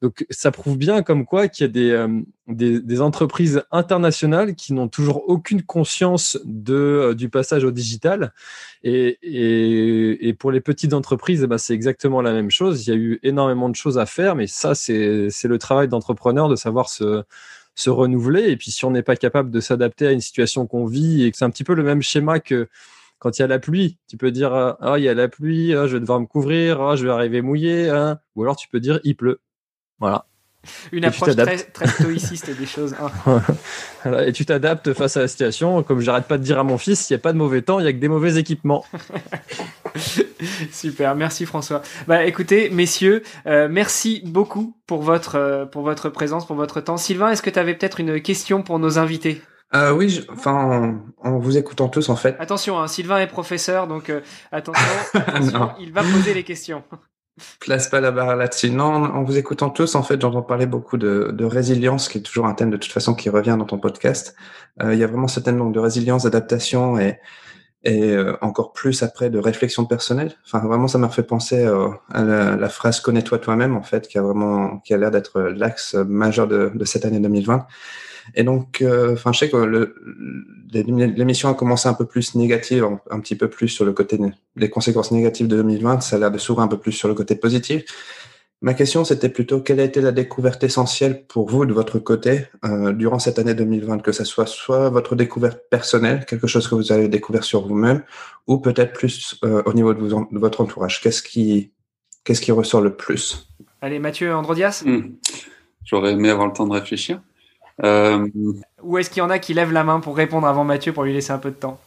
Donc ça prouve bien comme quoi qu'il y a des, euh, entreprises internationales qui n'ont toujours aucune conscience euh, du passage au digital. Et, pour les petites entreprises, bah, c'est exactement la même chose. Il y a eu énormément de choses à faire, mais ça, c'est le travail d'entrepreneur de savoir se, se renouveler. Et puis si on n'est pas capable de s'adapter à une situation qu'on vit, et c'est un petit peu le même schéma que quand il y a la pluie, tu peux dire ah il y a la pluie, ah, je vais devoir me couvrir, ah, je vais arriver mouillé, hein. ou alors tu peux dire il pleut. Voilà. Une approche très, très stoïciste des choses. Hein. et tu t'adaptes face à la situation. Comme j'arrête pas de dire à mon fils, il n'y a pas de mauvais temps, il y a que des mauvais équipements. Super, merci François. Bah écoutez, messieurs, euh, merci beaucoup pour votre, euh, pour votre présence, pour votre temps. Sylvain, est-ce que tu avais peut-être une question pour nos invités? Euh, oui, enfin, en, vous écoutant tous, en fait. Attention, hein, Sylvain est professeur, donc attention, attention il va poser les questions. Place pas la barre là-dessus. Non, en vous écoutant tous, en fait, j'entends parler beaucoup de, de, résilience, qui est toujours un thème de toute façon qui revient dans ton podcast. Euh, il y a vraiment ce thème donc, de résilience, d'adaptation et, et euh, encore plus après de réflexion personnelle. Enfin, vraiment, ça m'a fait penser euh, à la, la, phrase "connais-toi toi-même" en fait, qui a vraiment, qui a l'air d'être l'axe majeur de, de, cette année 2020. Et donc, euh, enfin, je sais que l'émission a commencé un peu plus négative, un, petit peu plus sur le côté des conséquences négatives de 2020. Ça a l'air de s'ouvrir un peu plus sur le côté positif. Ma question, c'était plutôt quelle a été la découverte essentielle pour vous de votre côté euh, durant cette année 2020, que ce soit soit votre découverte personnelle, quelque chose que vous avez découvert sur vous-même, ou peut-être plus euh, au niveau de, de, votre entourage? Qu'est-ce qui, qu'est-ce qui ressort le plus? Allez, Mathieu Androdias. Hmm. J'aurais aimé avoir le temps de réfléchir. Euh... Ou est-ce qu'il y en a qui lèvent la main pour répondre avant Mathieu pour lui laisser un peu de temps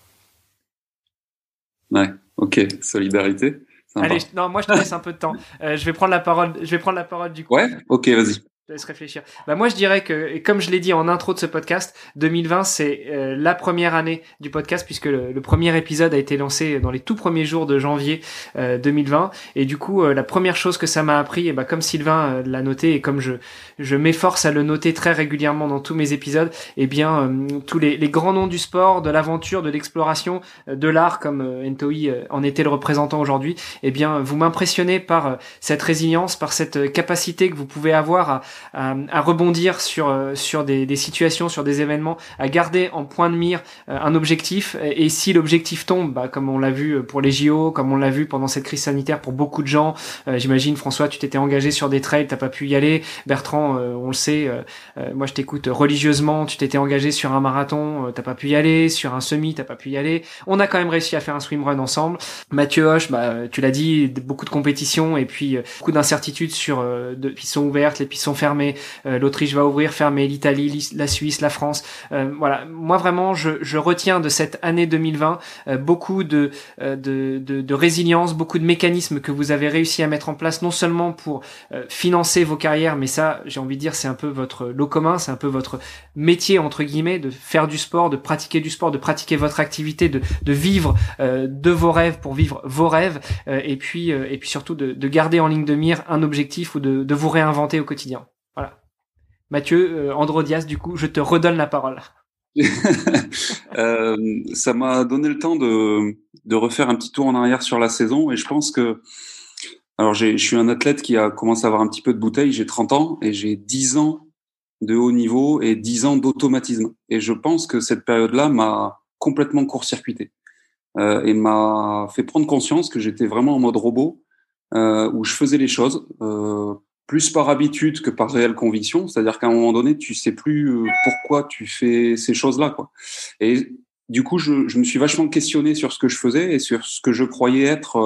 Ouais, ok, solidarité. Allez, non, moi je te laisse un peu de temps. Euh, je vais prendre la parole. Je vais prendre la parole du coup. Ouais, ok, vas-y laisse réfléchir. Bah moi je dirais que, comme je l'ai dit en intro de ce podcast, 2020 c'est euh, la première année du podcast puisque le, premier épisode a été lancé dans les tout premiers jours de janvier 2020 euh, et du coup euh, la première chose que ça m'a appris, et bah comme Sylvain l'a noté et comme je je m'efforce à le noter très régulièrement dans tous mes épisodes, et eh bien tous les, les, grands noms du sport, de l'aventure, de l'exploration, de l'art comme Entoi en était le représentant aujourd'hui, et eh bien vous m'impressionnez par cette résilience, par cette capacité que vous pouvez avoir à, à, rebondir sur euh, sur des, des, situations, sur des événements, à garder en point de mire euh, un objectif. Et, si l'objectif tombe, bah, comme on l'a vu pour les JO, comme on l'a vu pendant cette crise sanitaire pour beaucoup de gens, euh, j'imagine François, tu t'étais engagé sur des trails, t'as pas pu y aller. Bertrand, on le sait, moi je t'écoute religieusement, tu t'étais engagé sur un marathon, t'as pas pu y aller, sur un semi, t'as pas pu y aller. On a quand même réussi à faire un swimrun ensemble. Mathieu Hoche, bah, tu l'as dit, beaucoup de compétitions et puis beaucoup d'incertitudes sur de pistes ouvertes, les pistes fermé, euh, l'Autriche va ouvrir, fermer l'Italie, la Suisse, la France. Euh, voilà, moi vraiment, je, je, retiens de cette année 2020 euh, beaucoup de, de, de, de, résilience, beaucoup de mécanismes que vous avez réussi à mettre en place, non seulement pour financer vos carrières, mais ça, j'ai envie de dire, c'est un peu votre lot commun, c'est un peu votre métier entre guillemets, de faire du sport, de pratiquer du sport, de pratiquer votre activité, de, de vivre de vos rêves pour vivre vos rêves, et puis et puis surtout de, de garder en ligne de mire un objectif ou de, de vous réinventer au quotidien. Mathieu, euh, Androdias, du coup, je te redonne la parole. euh, ça m'a donné le temps de, refaire un petit tour en arrière sur la saison et je pense que alors je suis un athlète qui a commencé à avoir un petit peu de bouteille, j'ai 30 ans et j'ai 10 ans de haut niveau et 10 ans d'automatisme. Et je pense que cette période-là m'a complètement court-circuité euh, et m'a fait prendre conscience que j'étais vraiment en mode robot où je faisais les choses plus par habitude que par réelle conviction. C'est-à-dire qu'à un moment donné, tu sais plus euh, pourquoi tu fais ces choses-là. Quoi. Et du coup, je, je, me suis vachement questionné sur ce que je faisais et sur ce que je croyais être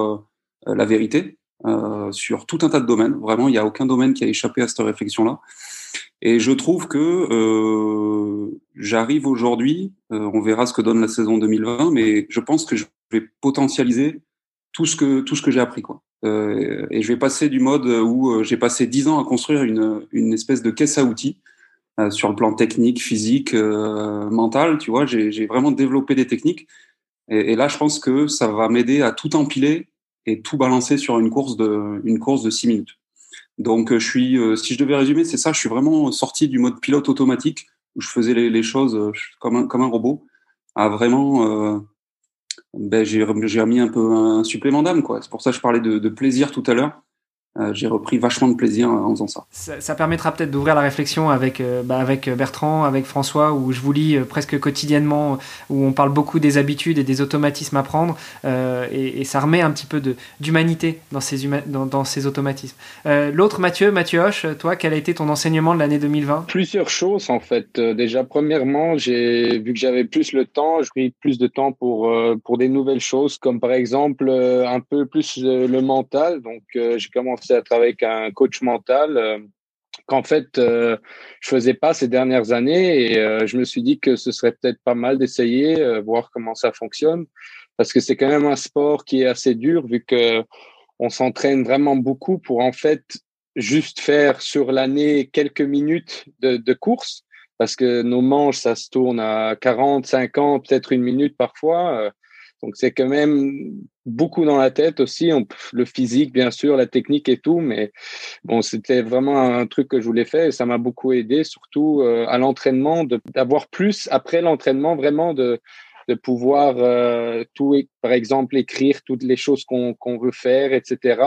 euh, la vérité euh, sur tout un tas de domaines. Vraiment, il n'y a aucun domaine qui a échappé à cette réflexion-là. Et je trouve que euh, j'arrive aujourd'hui, euh, on verra ce que donne la saison 2020, mais je pense que je vais potentialiser tout ce que tout ce que j'ai appris quoi. Euh, et je vais passer du mode où euh, j'ai passé dix ans à construire une une espèce de caisse à outils euh, sur le plan technique, physique, mental. Tu vois, j'ai vraiment développé des techniques. Et, et, là, je pense que ça va m'aider à tout empiler et tout balancer sur une course de une course de six minutes. Donc, je suis, si je devais résumer, c'est ça. Je suis vraiment sorti du mode pilote automatique où je faisais les, les choses comme un, comme un robot, à vraiment ben, j'ai remis un peu un supplément d'âme. quoi. C'est pour ça que je parlais de, de plaisir tout à l'heure. Euh, j'ai repris vachement de plaisir en faisant ça. Ça, ça permettra peut-être d'ouvrir la réflexion avec, euh, bah, avec Bertrand, avec François, où je vous lis euh, presque quotidiennement, où on parle beaucoup des habitudes et des automatismes à prendre, euh, et, et, ça remet un petit peu d'humanité dans ces, dans, dans, ces automatismes. Euh, l'autre, Mathieu, Mathieu Hoche, toi, quel a été ton enseignement de l'année 2020 Plusieurs choses, en fait. déjà, premièrement, j'ai vu que j'avais plus le temps, j'ai pris plus de temps pour, pour des nouvelles choses, comme par exemple un peu plus le mental. Donc, j'ai commencé à travailler avec un coach mental euh, qu'en fait euh, je faisais pas ces dernières années et euh, je me suis dit que ce serait peut-être pas mal d'essayer euh, voir comment ça fonctionne. Parce que c'est quand même un sport qui est assez dur vu que on s'entraîne vraiment beaucoup pour en fait juste faire sur l'année quelques minutes de, de course. Parce que nos manches ça se tourne à 40 50 peut-être une minute parfois donc c'est quand même beaucoup dans la tête aussi, on, le physique bien sûr, la technique et tout, mais bon c'était vraiment un truc que je voulais faire et ça m'a beaucoup aidé, surtout euh, à l'entraînement, d'avoir plus après l'entraînement vraiment de de pouvoir euh, tout, par exemple, écrire toutes les choses qu'on qu'on veut faire, etc.,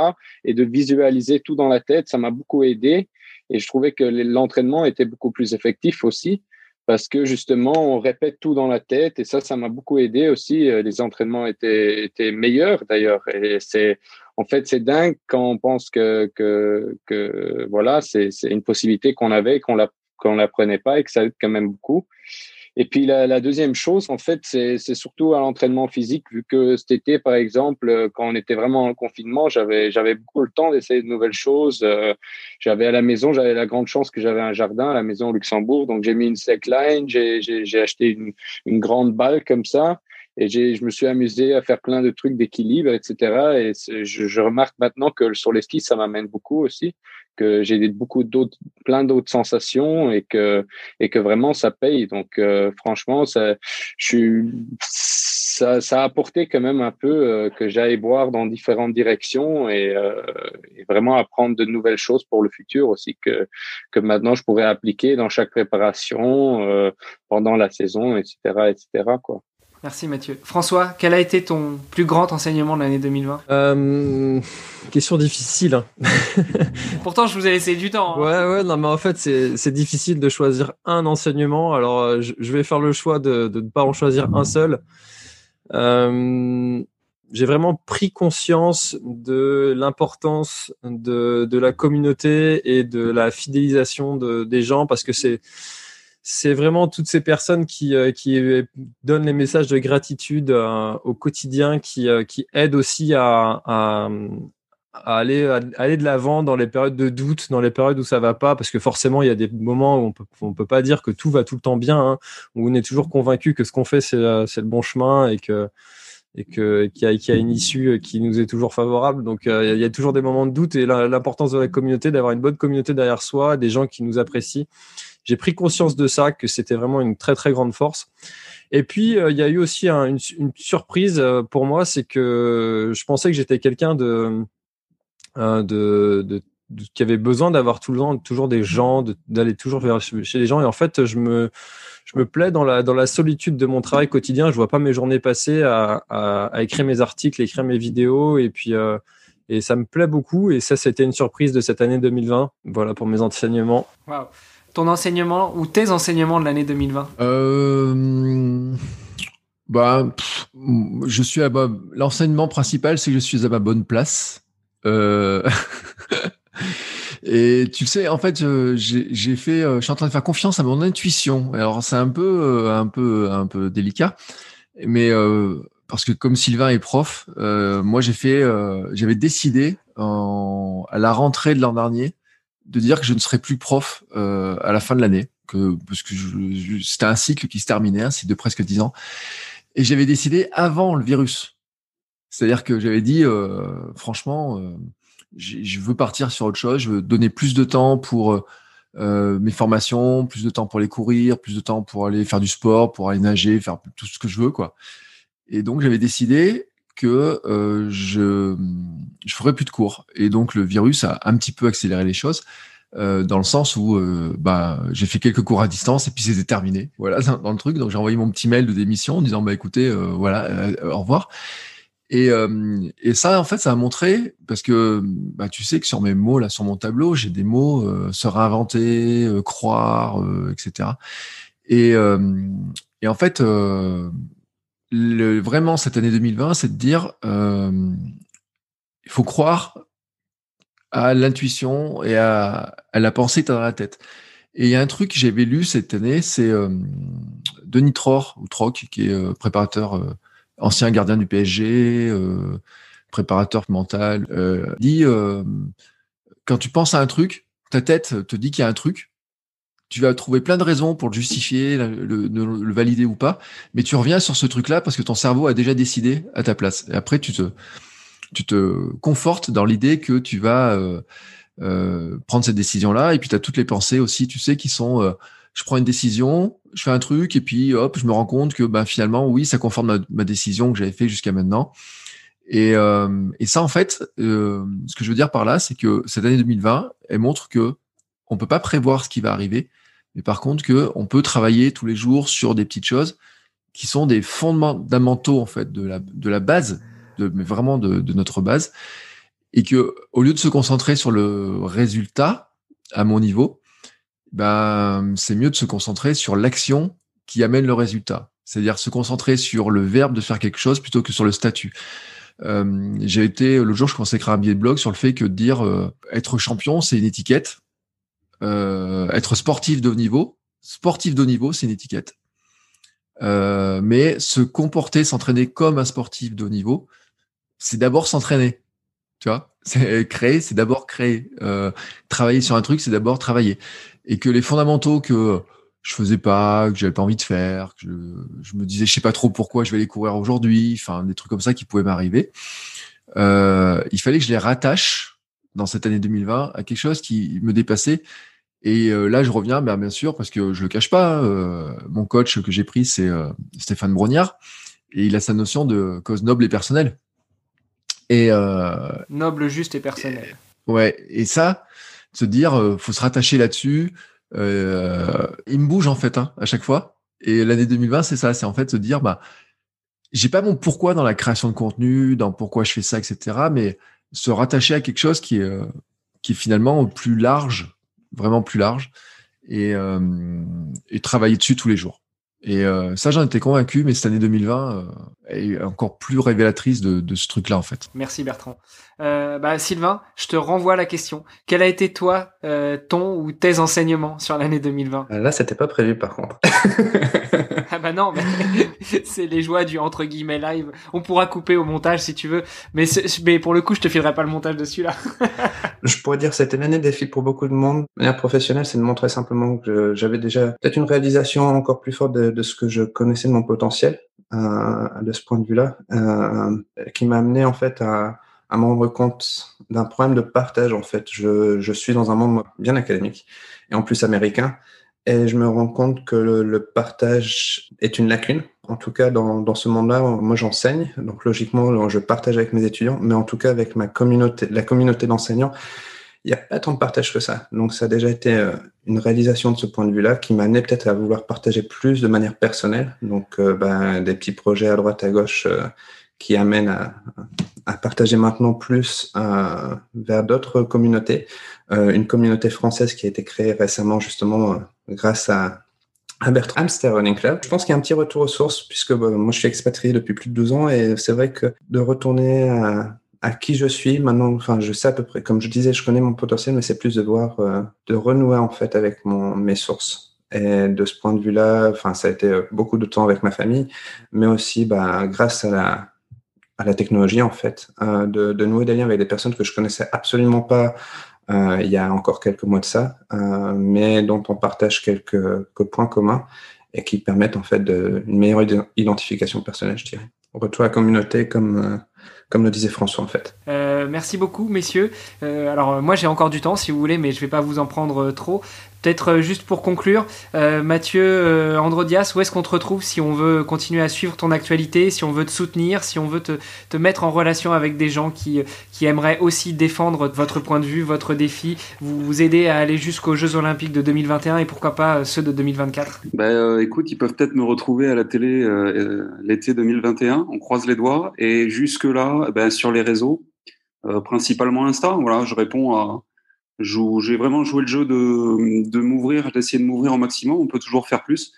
et de visualiser tout dans la tête, ça m'a beaucoup aidé. Et je trouvais que l'entraînement était beaucoup plus effectif aussi parce que justement, on répète tout dans la tête et ça, ça m'a beaucoup aidé aussi. Euh, les entraînements étaient, étaient meilleurs d'ailleurs. Et c'est, en fait, c'est dingue quand on pense que, que, que voilà, c'est, une possibilité qu'on avait, qu'on la, qu'on la prenait pas et que ça aide quand même beaucoup. Et puis la, la deuxième chose, en fait, c'est surtout à l'entraînement physique, vu que cet été, par exemple, quand on était vraiment en confinement, j'avais beaucoup le temps d'essayer de nouvelles choses. Euh, j'avais à la maison, j'avais la grande chance que j'avais un jardin à la maison au Luxembourg, donc j'ai mis une line, j'ai acheté une, une grande balle comme ça. Et je me suis amusé à faire plein de trucs d'équilibre, etc. Et je, je, remarque maintenant que sur les skis, ça m'amène beaucoup aussi que j'ai beaucoup d'autres, plein d'autres sensations et que et que vraiment ça paye. Donc euh, franchement, ça, je suis, ça, ça a apporté quand même un peu euh, que j'aille boire dans différentes directions et, euh, et, vraiment apprendre de nouvelles choses pour le futur aussi que que maintenant je pourrais appliquer dans chaque préparation euh, pendant la saison, etc., etc. Quoi. Merci Mathieu. François, quel a été ton plus grand enseignement de l'année 2020 euh, Question difficile. Hein. Pourtant, je vous ai laissé du temps. Hein. Ouais, ouais, non, mais en fait, c'est difficile de choisir un enseignement. Alors, euh, je, je vais faire le choix de, de ne pas en choisir un seul. Euh, J'ai vraiment pris conscience de l'importance de, de la communauté et de la fidélisation de, des gens parce que c'est c'est vraiment toutes ces personnes qui, euh, qui donnent les messages de gratitude euh, au quotidien, qui, euh, aident aussi à, aller, de l'avant dans les périodes de doute, dans les périodes où ça va pas, parce que forcément, il y a des moments où on on peut pas dire que tout va tout le temps bien, hein, où on est toujours convaincu que ce qu'on fait, c'est le bon chemin et que et qu'il y, a, une issue qui nous est toujours favorable. Donc euh, il y a toujours des moments de doute et l'importance de la communauté, d'avoir une bonne communauté derrière soi, des gens qui nous apprécient j'ai pris conscience de ça, que c'était vraiment une très très grande force. Et puis euh, il y a eu aussi un, une, surprise euh, pour moi, c'est que je pensais que j'étais quelqu'un euh, de, de, qui avait besoin d'avoir tout le temps toujours des gens, d'aller toujours vers chez les gens. Et en fait, je me je me plais dans la, dans la solitude de mon travail quotidien. Je vois pas mes journées passer à, écrire mes articles, écrire mes vidéos et puis et ça me plaît beaucoup. Et ça, c'était une surprise de cette année 2020. Voilà pour mes enseignements. Waouh. Ton enseignement ou tes enseignements de l'année 2020 euh, bah, je suis à ma... l'enseignement principal, c'est que je suis à ma bonne place. Euh... Et tu sais, en fait, j'ai fait, euh, je suis en train de faire confiance à mon intuition. Alors c'est un peu, euh, un peu, un peu délicat, mais euh, parce que comme Sylvain est prof, euh, moi j'ai fait, euh, j'avais décidé à la rentrée de l'an dernier de dire que je ne serais plus prof euh, à la fin de l'année, que parce que c'était un cycle qui se terminait, un cycle de presque dix ans, et j'avais décidé avant le virus. C'est-à-dire que j'avais dit, franchement je veux partir sur autre chose, je veux donner plus de temps pour euh, mes formations, plus de temps pour les courir, plus de temps pour aller faire du sport, pour aller nager, faire tout ce que je veux, quoi. Et donc j'avais décidé que euh, je je ferais plus de cours. Et donc le virus a un petit peu accéléré les choses. Euh, dans le sens où euh, bah, j'ai fait quelques cours à distance et puis c'était terminé voilà dans, le truc donc j'ai envoyé mon petit mail de démission en disant bah écoutez voilà au revoir et, et, ça, en fait, ça a montré, parce que bah, tu sais que sur mes mots, là, sur mon tableau, j'ai des mots se réinventer, croire, etc. Et, et, en fait, le, vraiment, cette année 2020, c'est de dire, il faut croire à l'intuition et à, à, la pensée que tu as dans la tête. Et il y a un truc que j'avais lu cette année, c'est Denis Tror, ou Troc, qui est préparateur ancien gardien du PSG, euh, préparateur mental, euh, dit euh, quand tu penses à un truc, ta tête te dit qu'il y a un truc. Tu vas trouver plein de raisons pour le justifier, le, le, valider ou pas, mais tu reviens sur ce truc-là parce que ton cerveau a déjà décidé à ta place. Et après, tu te, tu te confortes dans l'idée que tu vas euh, euh, prendre cette décision-là. Et puis, tu as toutes les pensées aussi, tu sais, qui sont euh, je prends une décision, je fais un truc et puis hop, je me rends compte que bah, finalement, oui, ça conforme ma, ma décision que j'avais fait jusqu'à maintenant. Et, euh, et, ça, en fait, euh, ce que je veux dire par là, c'est que cette année 2020, elle montre que on peut pas prévoir ce qui va arriver, mais par contre que on peut travailler tous les jours sur des petites choses qui sont des fondamentaux en fait de la base, mais vraiment de, notre base, et que au lieu de se concentrer sur le résultat à mon niveau, ben, c'est mieux de se concentrer sur l'action qui amène le résultat. C'est-à-dire se concentrer sur le verbe de faire quelque chose plutôt que sur le statut. Euh, j'ai été le jour, je écrire un billet de blog sur le fait que dire euh, être champion, c'est une étiquette. Euh, être sportif de haut niveau, sportif de haut niveau, c'est une étiquette. Euh, mais se comporter, s'entraîner comme un sportif de haut niveau, c'est d'abord s'entraîner. Tu vois, c'est créer, c'est d'abord créer. Euh, travailler sur un truc, c'est d'abord travailler et que les fondamentaux que je faisais pas, que j'avais pas envie de faire, que je, je, me disais je sais pas trop pourquoi je vais les courir aujourd'hui, enfin des trucs comme ça qui pouvaient m'arriver. Euh, il fallait que je les rattache dans cette année 2020 à quelque chose qui me dépassait. Et euh, là, je reviens, ben, bien sûr, parce que je le cache pas, euh, mon coach que j'ai pris, c'est euh, Stéphane Brognard, et il a sa notion de cause noble et personnelle. Et euh, noble, juste et personnel. ouais, et ça, se dire, euh, faut se rattacher là-dessus. Euh, il me bouge en fait hein, à chaque fois. Et l'année 2020, c'est ça, c'est en fait se dire, bah, j'ai pas mon pourquoi dans la création de contenu, dans pourquoi je fais ça, etc. Mais se rattacher à quelque chose qui est, euh, qui est finalement plus large, vraiment plus large, et, euh, et travailler dessus tous les jours. Et euh, ça, j'en étais convaincu, mais cette année 2020 euh, est encore plus révélatrice de, de ce truc-là, en fait. Merci Bertrand. Euh, bah, Sylvain, je te renvoie la question. Quel a été toi, euh, ton ou tes enseignements sur l'année 2020 Là, c'était pas prévu, par contre. ah bah non, mais c'est les joies du entre guillemets live. On pourra couper au montage si tu veux, mais, mais pour le coup, je te filerai pas le montage dessus là. je pourrais dire que c'était l'année défi pour beaucoup de monde. De manière professionnelle, c'est de montrer simplement que j'avais déjà peut-être une réalisation encore plus forte de, de, ce que je connaissais de mon potentiel euh, de ce point de vue-là, euh, qui m'a amené en fait à, à me rendre compte d'un problème de partage. En fait, je, je suis dans un monde bien académique et en plus américain. Et je me rends compte que le, le partage est une lacune. En tout cas, dans, dans ce monde-là, moi j'enseigne, donc logiquement je partage avec mes étudiants, mais en tout cas avec ma communauté, la communauté d'enseignants, il n'y a pas tant de partage que ça. Donc, ça a déjà été euh, une réalisation de ce point de vue-là qui m'a amené peut-être à vouloir partager plus de manière personnelle. Donc, euh, ben, des petits projets à droite, à gauche euh, qui amènent à, à, partager maintenant plus vers d'autres communautés. une communauté française qui a été créée récemment, justement, grâce à, à Bertrand Hamster Running Club. Je pense qu'il y a un petit retour aux sources puisque moi, je suis expatrié depuis plus de 12 ans et c'est vrai que de retourner à à qui je suis maintenant. Enfin, je sais à peu près. Comme je disais, je connais mon potentiel, mais c'est plus de voir, euh, de renouer en fait avec mon mes sources. Et de ce point de vue-là, enfin, ça a été euh, beaucoup de temps avec ma famille, mais aussi, bah, grâce à la à la technologie en fait, euh, de, nouer des liens avec des personnes que je connaissais absolument pas euh, il y a encore quelques mois de ça, euh, mais dont on partage quelques, points communs et qui permettent en fait de, une meilleure identification personnelle, je dirais. Retour à la communauté comme comme le disait François en fait. Euh, merci beaucoup messieurs. Euh, alors moi j'ai encore du temps si vous voulez, mais je vais pas vous en prendre trop. Peut-être euh, juste pour conclure, euh, Mathieu euh, Androdias, où est-ce qu'on te retrouve si on veut continuer à suivre ton actualité, si on veut te soutenir, si on veut te, te mettre en relation avec des gens qui, qui aimeraient aussi défendre votre point de vue, votre défi, vous, vous aider à aller jusqu'aux Jeux Olympiques de 2021 et pourquoi pas ceux de 2024 bah, euh, Écoute, ils peuvent peut-être me retrouver à la télé euh, l'été 2021, on croise les doigts, et jusque-là, bah, sur les réseaux, principalement Insta, voilà, je réponds à j'ai vraiment joué le jeu de, de m'ouvrir, d'essayer de m'ouvrir au maximum. On peut toujours faire plus,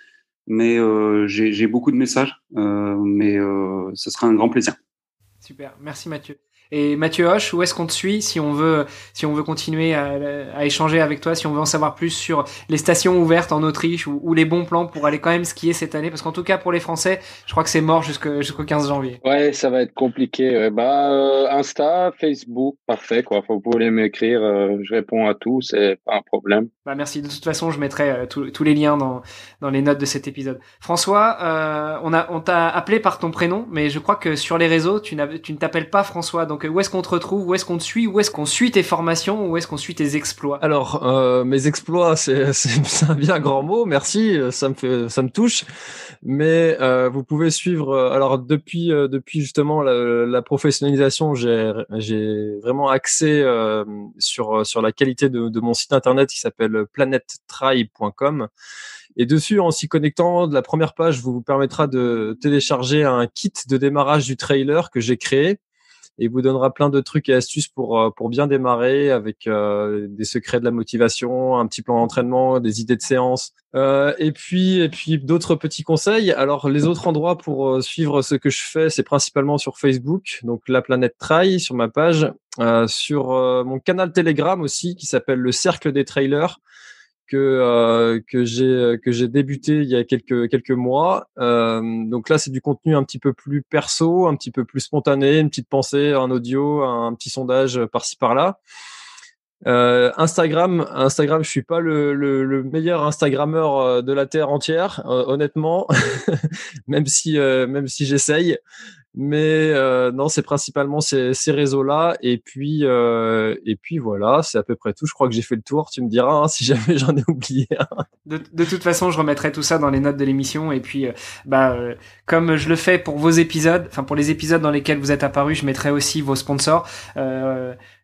mais euh, j'ai beaucoup de messages, euh, mais euh, ce sera un grand plaisir. Super, merci Mathieu. Et Mathieu Hoche, où est-ce qu'on te suit si on veut, si on veut continuer à, à, échanger avec toi, si on veut en savoir plus sur les stations ouvertes en Autriche ou, ou les bons plans pour aller quand même skier cette année? Parce qu'en tout cas, pour les Français, je crois que c'est mort jusqu'au 15 janvier. Ouais, ça va être compliqué. Ouais. Bah, euh, Insta, Facebook, parfait. Quoi. Vous pouvez m'écrire, euh, je réponds à tout, c'est pas un problème. Bah, merci. De toute façon, je mettrai euh, tous les liens dans, dans les notes de cet épisode. François, euh, on a on t'a appelé par ton prénom, mais je crois que sur les réseaux, tu, tu ne t'appelles pas François. Donc, où est-ce qu'on te retrouve Où est-ce qu'on te suit Où est-ce qu'on suit tes formations Où est-ce qu'on suit tes exploits Alors, euh, mes exploits, c'est, un bien grand mot. Merci, ça me fait, ça me touche. Mais euh, vous pouvez suivre. Euh, alors depuis, euh, depuis justement la, la professionnalisation, j'ai, j'ai vraiment axé euh, sur sur la qualité de, de mon site internet qui s'appelle planettry.com. Et dessus, en s'y connectant, de la première page vous permettra de télécharger un kit de démarrage du trailer que j'ai créé et vous donnera plein de trucs et astuces pour pour bien démarrer avec euh, des secrets de la motivation, un petit plan d'entraînement, des idées de séance euh, et puis et puis d'autres petits conseils. Alors les autres endroits pour suivre ce que je fais, c'est principalement sur Facebook, donc la planète Trail sur ma page, euh, sur mon canal Telegram aussi qui s'appelle le cercle des trailers que euh, que j'ai que j'ai débuté il y a quelques quelques mois. Euh, donc là, c'est du contenu un petit peu plus perso, un petit peu plus spontané, une petite pensée, un audio, un petit sondage par-ci par-là. Euh, Instagram, Instagram, je suis pas le, le, le, meilleur Instagrammeur de la terre entière, honnêtement, même si même si j'essaye. Mais euh, non, c'est principalement ces, réseaux-là. Et puis, euh, et puis voilà, c'est à peu près tout. Je crois que j'ai fait le tour. Tu me diras hein, si jamais j'en ai oublié. de, toute façon, je remettrai tout ça dans les notes de l'émission. Et puis, euh, bah, comme je le fais pour vos épisodes, enfin pour les épisodes dans lesquels vous êtes apparus, je mettrai aussi vos sponsors.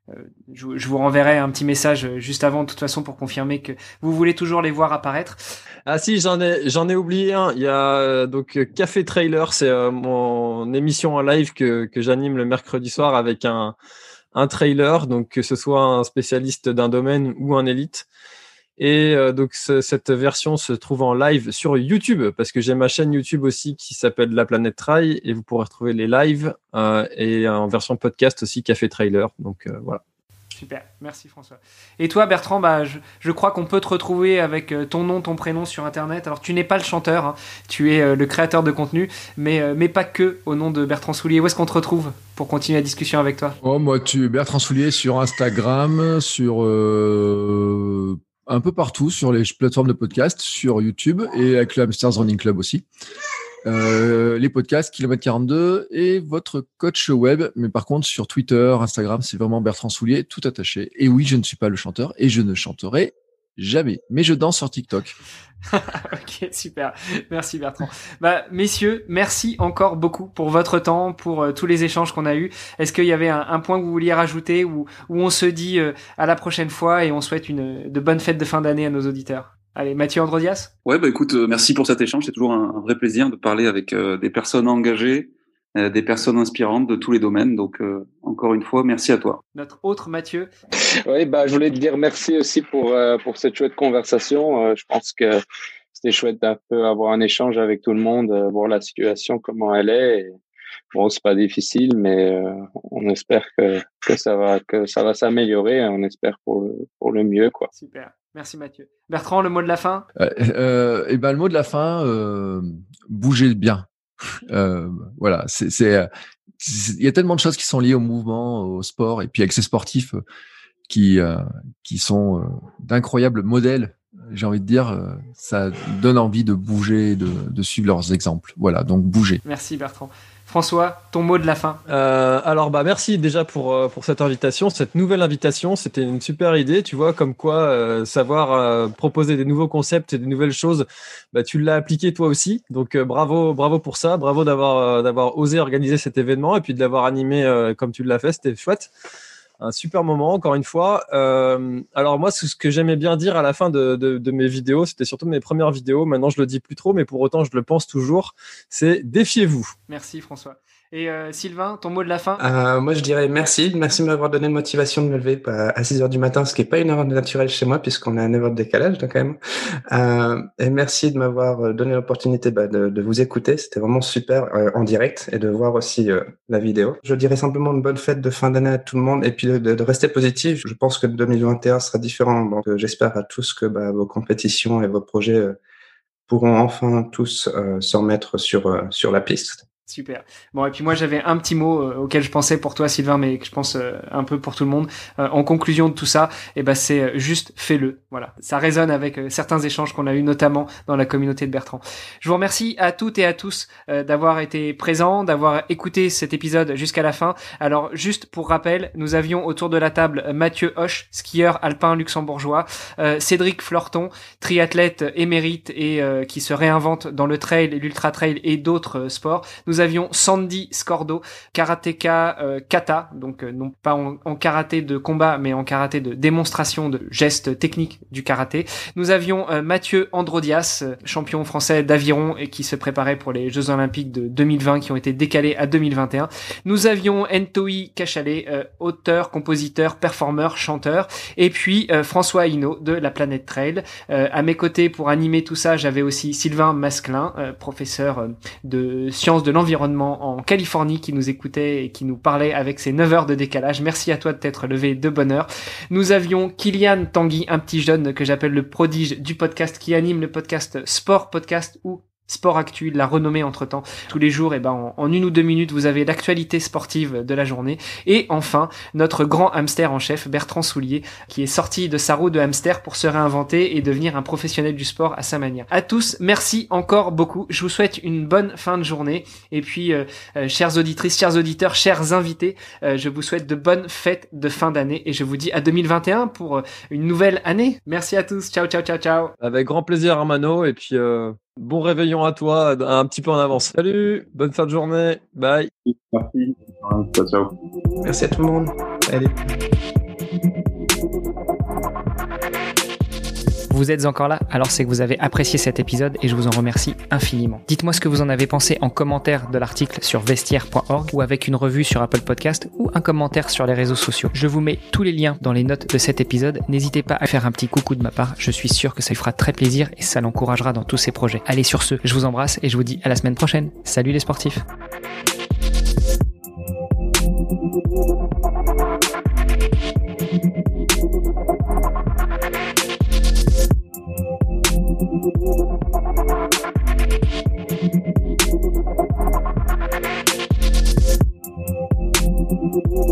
Euh, je, je, vous renverrai un petit message juste avant, de toute façon, pour confirmer que vous voulez toujours les voir apparaître. Ah si, j'en ai, j'en ai oublié un. Il y a donc Café Trailer, c'est euh, mon émission en live que, que j'anime le mercredi soir avec un, un trailer, donc que ce soit un spécialiste d'un domaine ou un élite. Et euh, donc cette version se trouve en live sur YouTube parce que j'ai ma chaîne YouTube aussi qui s'appelle La Planète Trail et vous pourrez retrouver les lives euh, et en version podcast aussi Café Trailer. Donc euh, voilà. Super, merci François. Et toi Bertrand, bah, je, je crois qu'on peut te retrouver avec ton nom, ton prénom sur Internet. Alors tu n'es pas le chanteur, hein, tu es euh, le créateur de contenu, mais, euh, mais pas que au nom de Bertrand Soulier. Où est-ce qu'on te retrouve pour continuer la discussion avec toi? Oh, Moi, tu es Bertrand Soulier sur Instagram, sur euh, un peu partout, sur les plateformes de podcast, sur YouTube et avec le Hamsters Running Club aussi. Euh, les podcasts, Kilomètre 42 et votre coach web. Mais par contre, sur Twitter, Instagram, c'est vraiment Bertrand Soulier, tout attaché. Et oui, je ne suis pas le chanteur et je ne chanterai jamais. Mais je danse sur TikTok. ok, super. Merci Bertrand. Bah, messieurs, merci encore beaucoup pour votre temps, pour euh, tous les échanges qu'on a eus. Est-ce qu'il y avait un, point que vous vouliez rajouter ou où on se dit euh, à la prochaine fois et on souhaite une de bonnes fêtes de fin d'année à nos auditeurs? Allez, Mathieu Androdias? Ouais, bah écoute, euh, merci pour cet échange. C'est toujours un, vrai plaisir de parler avec des personnes engagées, des personnes inspirantes de tous les domaines. Donc, encore une fois, merci à toi. Notre autre Mathieu. Oui, bah, je voulais te dire merci aussi pour, pour cette chouette conversation. je pense que c'était chouette d'un peu avoir un échange avec tout le monde, euh, voir la situation, comment elle est. bon, c'est pas difficile, mais euh, on espère que, que ça va que ça va s'améliorer. On espère pour le, pour le mieux, quoi. Super. Merci Mathieu. Bertrand, le mot de la fin? Euh, Et ben le mot de la fin, bougez bien. Voilà, c'est il y a tellement de choses qui sont liées au mouvement, au sport, et puis avec ces sportifs qui qui sont d'incroyables modèles j'ai envie de dire, euh, ça donne envie de bouger, de, de, suivre leurs exemples. Voilà, donc bouger. Merci Bertrand. François, ton mot de la fin. Euh, alors bah merci déjà pour euh, pour cette invitation, cette nouvelle invitation, c'était une super idée, tu vois, comme quoi euh, savoir proposer des nouveaux concepts et des nouvelles choses, bah tu l'as appliqué toi aussi, donc bravo bravo pour ça, bravo d'avoir d'avoir osé organiser cet événement et puis de l'avoir animé comme tu l'as fait, c'était chouette un super moment, encore une fois. Euh, alors moi, ce que j'aimais bien dire à la fin de, de, de mes vidéos, c'était surtout mes premières vidéos, maintenant je le dis plus trop, mais pour autant je le pense toujours, c'est défiez-vous. Merci François. Et euh, Sylvain, ton mot de la fin euh, Moi, je dirais merci. Merci de m'avoir donné la motivation de me lever à 6 heures du matin, ce qui n'est pas une heure naturelle chez moi, puisqu'on a un 9 heures de décalage, quand même. Euh, et merci de m'avoir donné l'opportunité bah, de, de, vous écouter. C'était vraiment super euh, en direct et de voir aussi euh, la vidéo. Je dirais simplement une bonne fête de fin d'année à tout le monde et puis de, de, rester positif. Je pense que 2021 sera différent. Donc, j'espère à tous que bah, vos compétitions et vos projets pourront enfin tous se remettre sur, sur la piste. Super. Bon, et puis moi j'avais un petit mot euh, auquel je pensais pour toi Sylvain, mais que je pense euh, un peu pour tout le monde. Euh, en conclusion de tout ça, eh ben c'est juste fais-le. Voilà, ça résonne avec certains échanges qu'on a eu notamment dans la communauté de Bertrand. Je vous remercie à toutes et à tous d'avoir été présents, d'avoir écouté cet épisode jusqu'à la fin. Alors juste pour rappel, nous avions autour de la table Mathieu Hoche, skieur alpin luxembourgeois, Cédric Florton, triathlète émérite et qui se réinvente dans le trail, l'ultra trail et d'autres sports. Avions Sandy Scordo, karatéka euh, kata, donc euh, non pas en, karaté de combat, mais en karaté de démonstration de gestes techniques du karaté. Nous avions euh, Mathieu Androdias, champion français d'aviron et qui se préparait pour les Jeux Olympiques de 2020 qui ont été décalés à 2021. Nous avions Entoi Kachalet, auteur, compositeur, performeur, chanteur, et puis François Hinault de la Planète Trail. à mes côtés pour animer tout ça, j'avais aussi Sylvain Masclin, professeur de sciences de l'environnement en Californie qui nous écoutait et qui nous parlait avec ses 9 heures de décalage. Merci à toi de t'être levé de bonne heure. Nous avions Kylian Tanguy, un petit jeune que j'appelle le prodige du podcast qui anime le podcast Sport Podcast ou Sport Actu, la renommée entre temps. Tous les jours, et eh ben, en, une ou deux minutes, vous avez l'actualité sportive de la journée. Et enfin, notre grand hamster en chef, Bertrand Soulier, qui est sorti de sa roue de hamster pour se réinventer et devenir un professionnel du sport à sa manière. À tous, merci encore beaucoup. Je vous souhaite une bonne fin de journée. Et puis, euh, euh, chères auditrices, chers auditeurs, chers invités, euh, je vous souhaite de bonnes fêtes de fin d'année et je vous dis à 2021 pour une nouvelle année. Merci à tous. Ciao, ciao, ciao, ciao. Avec grand plaisir, Armano. Et puis, Bon réveillon à toi, un petit peu en avance. Salut, bonne fin de journée, bye. Merci, ciao, ciao. Merci à tout le monde. Allez. Vous êtes encore là, alors c'est que vous avez apprécié cet épisode et je vous en remercie infiniment. Dites-moi ce que vous en avez pensé en commentaire de l'article sur vestiaire.org ou avec une revue sur Apple Podcast ou un commentaire sur les réseaux sociaux. Je vous mets tous les liens dans les notes de cet épisode. N'hésitez pas à faire un petit coucou de ma part, je suis sûr que ça lui fera très plaisir et ça l'encouragera dans tous ses projets. Allez sur ce, je vous embrasse et je vous dis à la semaine prochaine. Salut les sportifs Ooh.